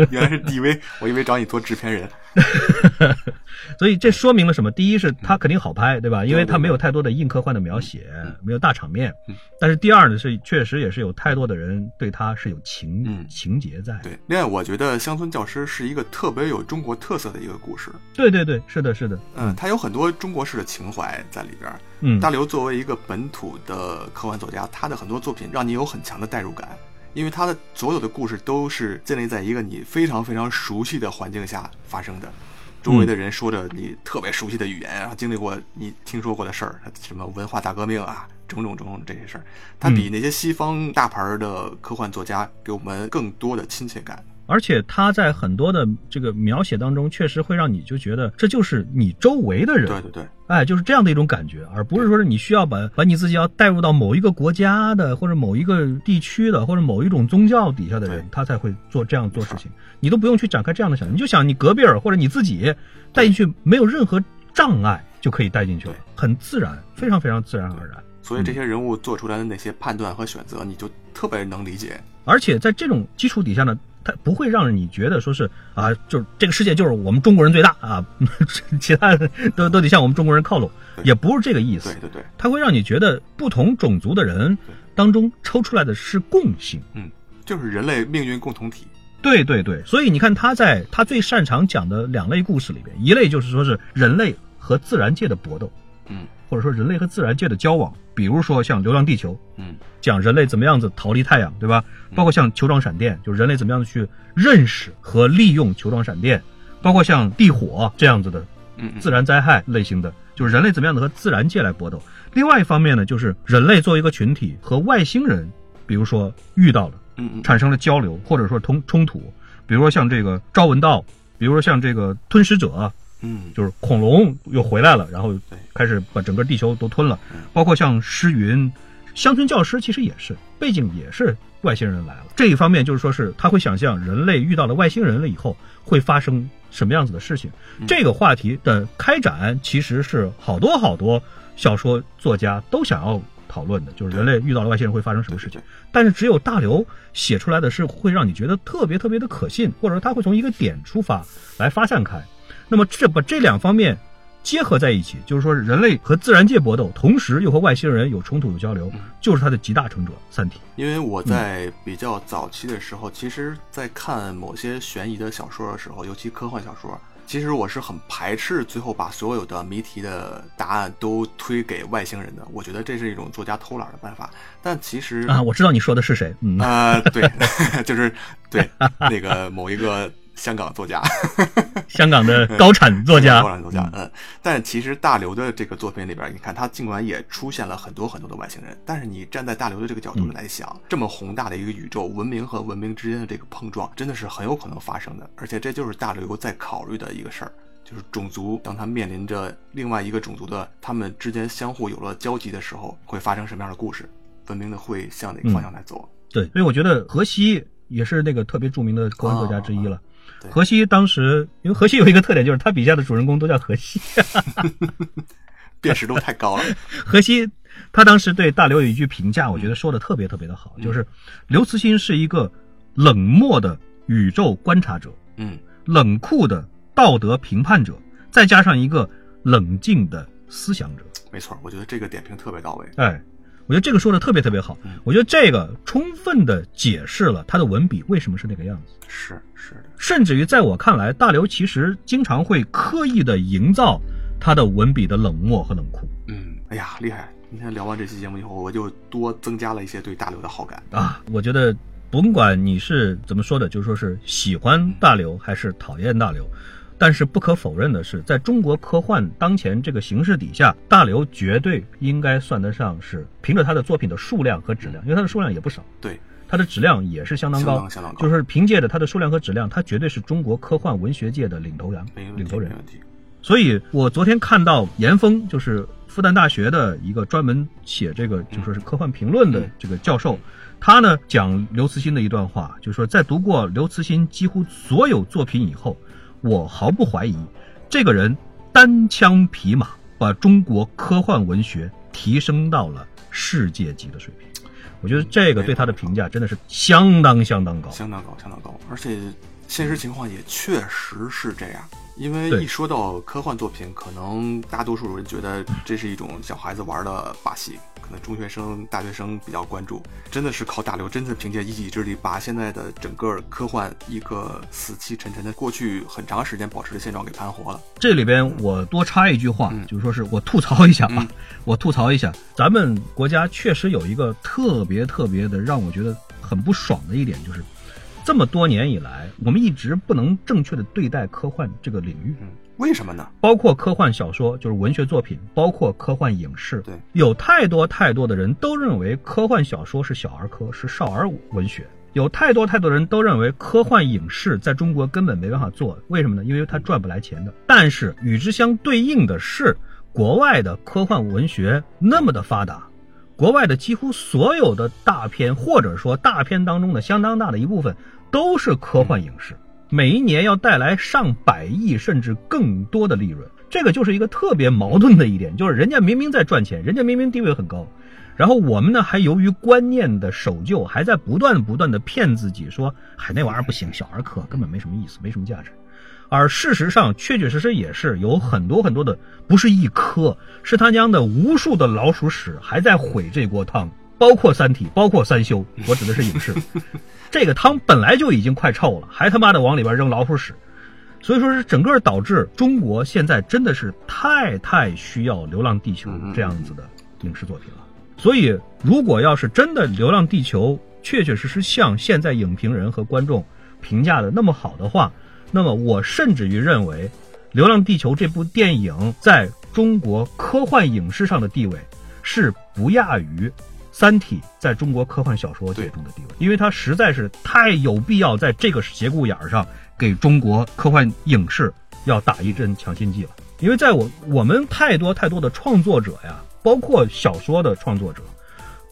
A: 原来是 DV，我以为找你做制片人。
B: 所以这说明了什么？第一是他肯定好拍，对吧？因为他没有太多的硬科幻的描写，没有大场面。但是第二呢，是确实也是有太多的人对他是有情情节在。
A: 对，另外我觉得《乡村教师》是一个特别有中国特色的一个故事。
B: 对对对，是的，是的。
A: 嗯，他有很多中国式的情怀在里边。
B: 嗯，
A: 大刘作为一个本土的科幻作家，他的很多作品让你有很强的代入感。因为他的所有的故事都是建立在一个你非常非常熟悉的环境下发生的，周围的人说着你特别熟悉的语言，然后经历过你听说过的事儿，什么文化大革命啊，种种种种这些事儿，他比那些西方大牌的科幻作家给我们更多的亲切感。
B: 而且他在很多的这个描写当中，确实会让你就觉得这就是你周围的人，
A: 对对对，
B: 哎，就是这样的一种感觉，而不是说是你需要把把你自己要带入到某一个国家的，或者某一个地区的，或者某一种宗教底下的人，他才会做这样做事情。你都不用去展开这样的想，你就想你隔壁儿或者你自己带进去，没有任何障碍就可以带进去了，很自然，非常非常自然而然。
A: 所以这些人物做出来的那些判断和选择，你就特别能理解。
B: 而且在这种基础底下呢。它不会让你觉得说是啊，就是这个世界就是我们中国人最大啊，其他的都都得向我们中国人靠拢，也不是这个意思。
A: 对对对，
B: 它会让你觉得不同种族的人当中抽出来的是共性，
A: 嗯，就是人类命运共同体。
B: 对对对，所以你看他在他最擅长讲的两类故事里边，一类就是说是人类和自然界的搏斗，
A: 嗯。
B: 或者说人类和自然界的交往，比如说像《流浪地球》，
A: 嗯，
B: 讲人类怎么样子逃离太阳，对吧？包括像球状闪电，就是人类怎么样子去认识和利用球状闪电，包括像地火这样子的，
A: 嗯，
B: 自然灾害类型的，就是人类怎么样子和自然界来搏斗。另外一方面呢，就是人类作为一个群体和外星人，比如说遇到了，
A: 嗯，
B: 产生了交流，或者说冲冲突，比如说像这个朝闻道，比如说像这个吞食者。
A: 嗯，
B: 就是恐龙又回来了，然后开始把整个地球都吞了，包括像诗云、乡村教师，其实也是背景也是外星人来了。这一方面就是说是他会想象人类遇到了外星人了以后会发生什么样子的事情。这个话题的开展其实是好多好多小说作家都想要讨论的，就是人类遇到了外星人会发生什么事情。但是只有大刘写出来的是会让你觉得特别特别的可信，或者说他会从一个点出发来发散开。那么这把这两方面结合在一起，就是说人类和自然界搏斗，同时又和外星人有冲突有交流，就是它的集大成者《三体》。
A: 因为我在比较早期的时候，其实，在看某些悬疑的小说的时候，尤其科幻小说，其实我是很排斥最后把所有的谜题的答案都推给外星人的。我觉得这是一种作家偷懒的办法。但其实
B: 啊，我知道你说的是谁？嗯
A: 啊，对，就是对那个某一个。香港 作家，
B: 香港的高产作家，
A: 高产作家，嗯，但其实大刘的这个作品里边，你看他尽管也出现了很多很多的外星人，但是你站在大刘的这个角度来想，这么宏大的一个宇宙，文明和文明之间的这个碰撞，真的是很有可能发生的，而且这就是大刘在考虑的一个事儿，就是种族当他面临着另外一个种族的，他们之间相互有了交集的时候，会发生什么样的故事，文明的会向哪个方向来走。
B: 对，所以我觉得荷西也是那个特别著名的科幻作家之一了。
A: 对
B: 荷西当时，因为荷西有一个特点，就是他笔下的主人公都叫荷西。
A: 辨识度太高了。
B: 荷西他当时对大刘有一句评价，我觉得说的特别特别的好，就是刘慈欣是一个冷漠的宇宙观察者，
A: 嗯，
B: 冷酷的道德评判者，再加上一个冷静的思想者。
A: 没错，我觉得这个点评特别到位。
B: 哎，我觉得这个说的特别特别好
A: 嗯。
B: 我觉得这个充分的解释了他的文笔为什么是那个样子。
A: 是是的，
B: 甚至于在我看来，大刘其实经常会刻意的营造他的文笔的冷漠和冷酷
A: 嗯，哎呀，厉害！今天聊完这期节目以后，我就多增加了一些对大刘的好感。
B: 啊。我觉得，甭管你是怎么说的，就是说是喜欢大刘还是讨厌大刘，但是不可否认的是，在中国科幻当前这个形势底下，大刘绝对应该算得上是凭着他的作品的数量和质量，因为他的数量也不少，
A: 对，
B: 它的质量也是相当高
A: 相当，相当高，
B: 就是凭借着它的数量和质量，它绝对是中国科幻文学界的领头羊领头人。所以我昨天看到严峰，就是复旦大学的一个专门写这个就说是科幻评论的这个教授，他呢讲刘慈欣的一段话，就是说在读过刘慈欣几乎所有作品以后，我毫不怀疑，这个人单枪匹马把中国科幻文学提升到了世界级的水平。我觉得这个对他的评价真的是相当相当高。
A: 相当高，相当高，而且现实情况也确实是这样。因为一说到科幻作品，可能大多数人觉得这是一种小孩子玩的把戏，可能中学生、大学生比较关注。真的是靠大刘，真的凭借一己之力，把现在的整个科幻一个死气沉沉的过去很长时间保持的现状给盘活了。
B: 这里边我多插一句话，
A: 嗯
B: 就是说是我吐槽一下啊，
A: 嗯
B: 我吐槽一下，咱们国家确实有一个特别特别的让我觉得很不爽的一点，就是这么多年以来，我们一直不能正确的对待科幻这个领域，
A: 嗯，为什么呢？
B: 包括科幻小说，就是文学作品，包括科幻影视，
A: 对，
B: 有太多太多的人都认为科幻小说是小儿科，是少儿文学。有太多太多人都认为科幻影视在中国根本没办法做，为什么呢？因为它赚不来钱的。但是与之相对应的是，国外的科幻文学那么的发达，国外的几乎所有的大片，或者说大片当中的相当大的一部分，都是科幻影视，每一年要带来上百亿甚至更多的利润。这个就是一个特别矛盾的一点，就是人家明明在赚钱，人家明明地位很高，然后我们呢还由于观念的守旧，还在不断不断的骗自己说，嗨，那玩意儿不行，小儿科根本没什么意思，没什么价值。而事实上，确确实实也是有很多很多的，不是一颗，是他娘的无数的老鼠屎还在毁这锅汤，包括《三体》，包括《三修》，我指的是影视。这个汤本来就已经快臭了，还他妈的往里边扔老鼠屎，所以说是整个导致中国现在真的是太太需要《流浪地球》这样子的影视作品了。所以，如果要是真的《流浪地球》确确实实像现在影评人和观众评价的那么好的话，那么我甚至于认为，《流浪地球》这部电影在中国科幻影视上的地位是不亚于《三体》在中国科幻小说界中的地位，因为它实在是太有必要在这个节骨眼儿上给中国科幻影视要打一针强心剂了。因为在我我们太多太多的创作者呀，包括小说的创作者，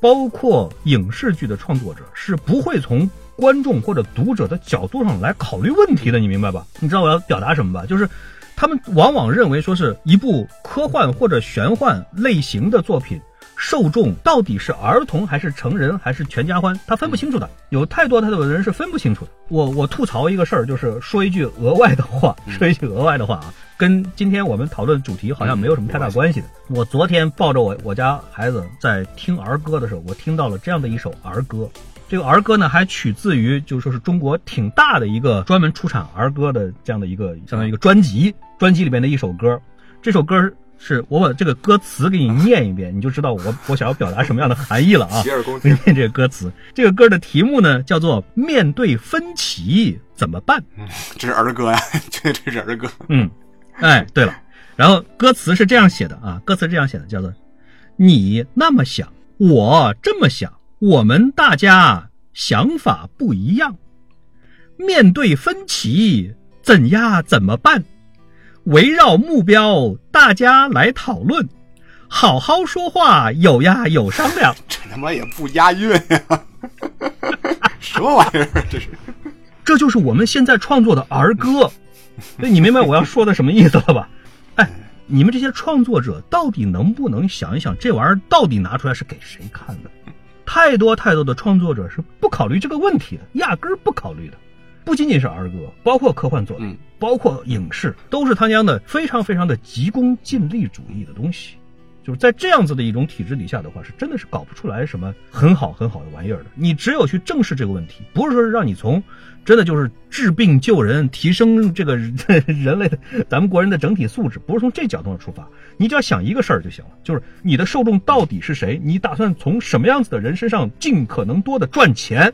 B: 包括影视剧的创作者，是不会从观众或者读者的角度上来考虑问题的，你明白吧？你知道我要表达什么吧？就是他们往往认为说是一部科幻或者玄幻类型的作品。受众到底是儿童还是成人还是全家欢，他分不清楚的。有太多太多的人是分不清楚的。我我吐槽一个事儿，就是说一句额外的话，说一句额外的话啊，跟今天我们讨论的主题好像没有什么太大关系的。我昨天抱着我我家孩子在听儿歌的时候，我听到了这样的一首儿歌。这个儿歌呢，还取自于就是说是中国挺大的一个专门出产儿歌的这样的一个相当于一个专辑，专辑里面的一首歌。这首歌。是我把这个歌词给你念一遍，你就知道我我想要表达什么样的含义了啊！
A: 洗耳恭
B: 听。念这个歌词，这个歌的题目呢叫做《面对分歧怎么办》。
A: 嗯，这是儿歌呀，这这是儿歌。
B: 嗯，哎，对了，然后歌词是这样写的啊，歌词这样写的，叫做“你那么想，我这么想，我们大家想法不一样，面对分歧怎呀怎么办？”围绕目标，大家来讨论，好好说话，有呀有商量。
A: 这他妈也不押韵呀！什么玩意儿？这是？
B: 这就是我们现在创作的儿歌。那你明白我要说的什么意思了吧？哎，你们这些创作者到底能不能想一想，这玩意儿到底拿出来是给谁看的？太多太多的创作者是不考虑这个问题的，压根儿不考虑的。不仅仅是儿歌，包括科幻作品，包括影视，都是他娘的非常非常的急功近利主义的东西。就是在这样子的一种体制底下的话，是真的是搞不出来什么很好很好的玩意儿的。你只有去正视这个问题，不是说是让你从真的就是治病救人、提升这个人类的 咱们国人的整体素质，不是从这角度上出发，你只要想一个事儿就行了，就是你的受众到底是谁，你打算从什么样子的人身上尽可能多的赚钱，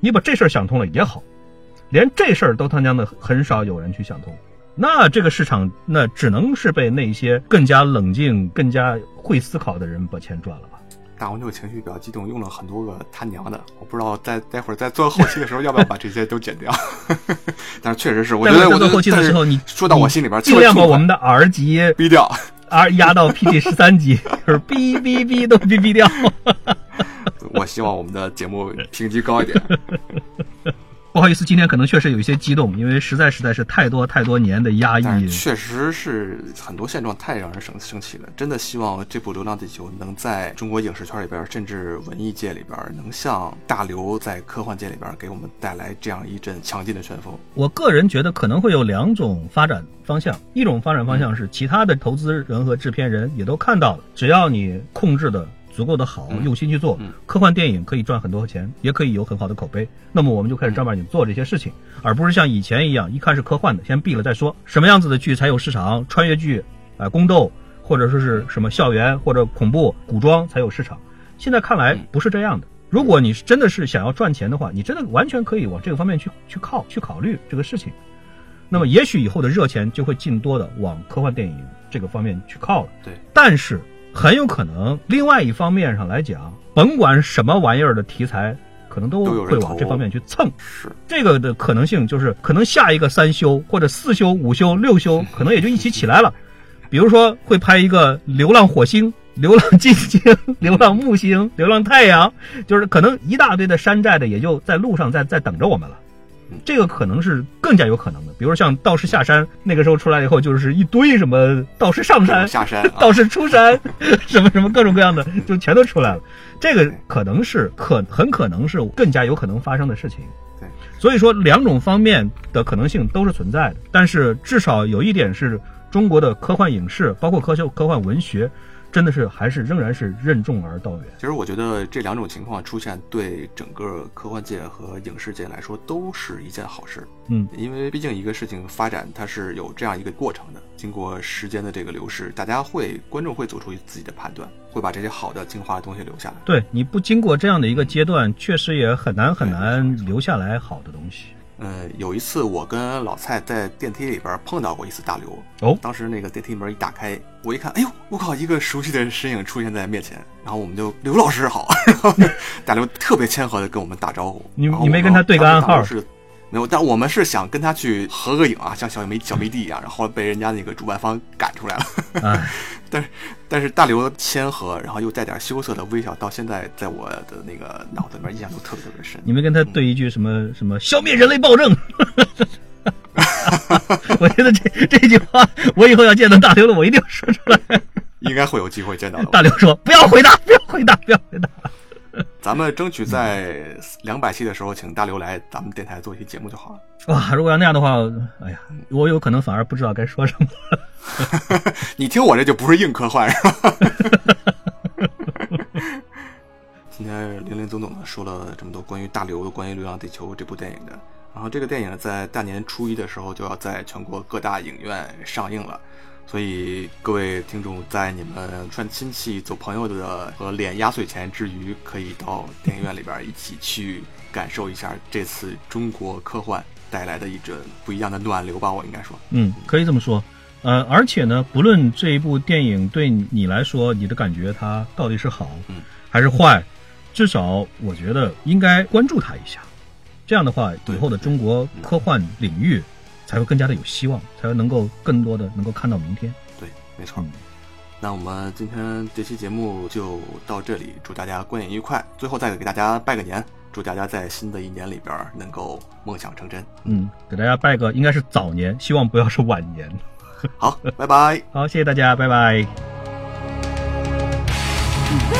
B: 你把这事儿想通了也好。连这事儿都他娘的很少有人去想通，那这个市场那只能是被那些更加冷静、更加会思考的人把钱赚了吧？
A: 大王这个情绪比较激动，用了很多个他娘的，我不知道在待会儿在做后期的时候要不要把这些都剪掉。但是确实是，我觉得我
B: 做后期的时候，你
A: 说到我心里边，
B: 尽量把我们的 R 级
A: 逼掉
B: ，R 压到 PG 十三级，就是哔哔哔都哔哔掉。
A: 我希望我们的节目评级高一点。
B: 不好意思，今天可能确实有一些激动，因为实在实在是太多太多年的压抑，
A: 确实是很多现状太让人生生气了。真的希望这部《流浪地球》能在中国影视圈里边，甚至文艺界里边，能像大刘在科幻界里边给我们带来这样一阵强劲的旋风。
B: 我个人觉得可能会有两种发展方向，一种发展方向是其他的投资人和制片人也都看到了，只要你控制的。足够的好，用心去做科幻电影，可以赚很多钱，也可以有很好的口碑。那么我们就开始正儿八经做这些事情，而不是像以前一样，一看是科幻的，先毙了再说。什么样子的剧才有市场？穿越剧，啊，宫斗，或者说是什么校园或者恐怖古装才有市场。现在看来不是这样的。如果你真的是想要赚钱的话，你真的完全可以往这个方面去去靠去考虑这个事情。那么也许以后的热钱就会尽多的往科幻电影这个方面去靠了。
A: 对，
B: 但是。很有可能，另外一方面上来讲，甭管什么玩意儿的题材，可能都会往这方面去蹭。
A: 是
B: 这个的可能性，就是可能下一个三修或者四修、五修、六修，可能也就一起起来了。比如说，会拍一个《流浪火星》《流浪金星》《流浪木星》《流浪太阳》，就是可能一大堆的山寨的，也就在路上在在等着我们了。这个可能是更加有可能的，比如像道士下山，那个时候出来以后，就是一堆什么道士上山、
A: 下山、
B: 道士出山，什么什么各种各样的，就全都出来了。这个可能是可很可能是更加有可能发生的事情。
A: 对，
B: 所以说两种方面的可能性都是存在的，但是至少有一点是中国的科幻影视，包括科学科幻文学。真的是还是仍然是任重而道远。
A: 其实我觉得这两种情况出现，对整个科幻界和影视界来说都是一件好事。
B: 嗯，
A: 因为毕竟一个事情发展它是有这样一个过程的，经过时间的这个流逝，大家会观众会做出自己的判断，会把这些好的精华的东西留下来。
B: 对，你不经过这样的一个阶段，确实也很难很难留下来好的东西。
A: 呃，有一次我跟老蔡在电梯里边碰到过一次大刘
B: 哦，
A: 当时那个电梯门一打开，我一看，哎呦，我靠，一个熟悉的身影出现在面前，然后我们就刘老师好，然后大刘特别谦和的跟我们打招呼，
B: 你你没跟他对个暗号？
A: 是，没有，但我们是想跟他去合个影啊，像小迷小迷弟一样，然后被人家那个主办方赶出来了。但是，但是大刘谦和，然后又带点羞涩的微笑，到现在在我的那个脑子里面印象都特别特别深。
B: 你们跟他对一句什么什么消灭人类暴政？我觉得这这句话，我以后要见到大刘了，我一定要说出来。
A: 应该会有机会见到的。
B: 大刘说：“不要回答，不要回答，不要回答。”
A: 咱们争取在两百期的时候，请大刘来咱们电台做一期节目就好了。
B: 哇，如果要那样的话，哎呀，我有可能反而不知道该说什么。
A: 你听我这就不是硬科幻，是吧？今天零零总总的说了这么多关于大刘、关于《流浪地球》这部电影的，然后这个电影在大年初一的时候就要在全国各大影院上映了。所以各位听众，在你们串亲戚、走朋友的和敛压岁钱之余，可以到电影院里边一起去感受一下这次中国科幻带来的一阵不一样的暖流吧。我应该说，
B: 嗯，可以这么说。呃，而且呢，不论这一部电影对你来说，你的感觉它到底是好，
A: 嗯，
B: 还是坏，至少我觉得应该关注它一下。这样的话，以后的中国科幻领域。才会更加的有希望，才会能够更多的能够看到明天。
A: 对，没错。那我们今天这期节目就到这里，祝大家观影愉快。最后再给大家拜个年，祝大家在新的一年里边能够梦想成真。
B: 嗯，给大家拜个，应该是早年，希望不要是晚年。
A: 好，拜拜。
B: 好，谢谢大家，拜拜。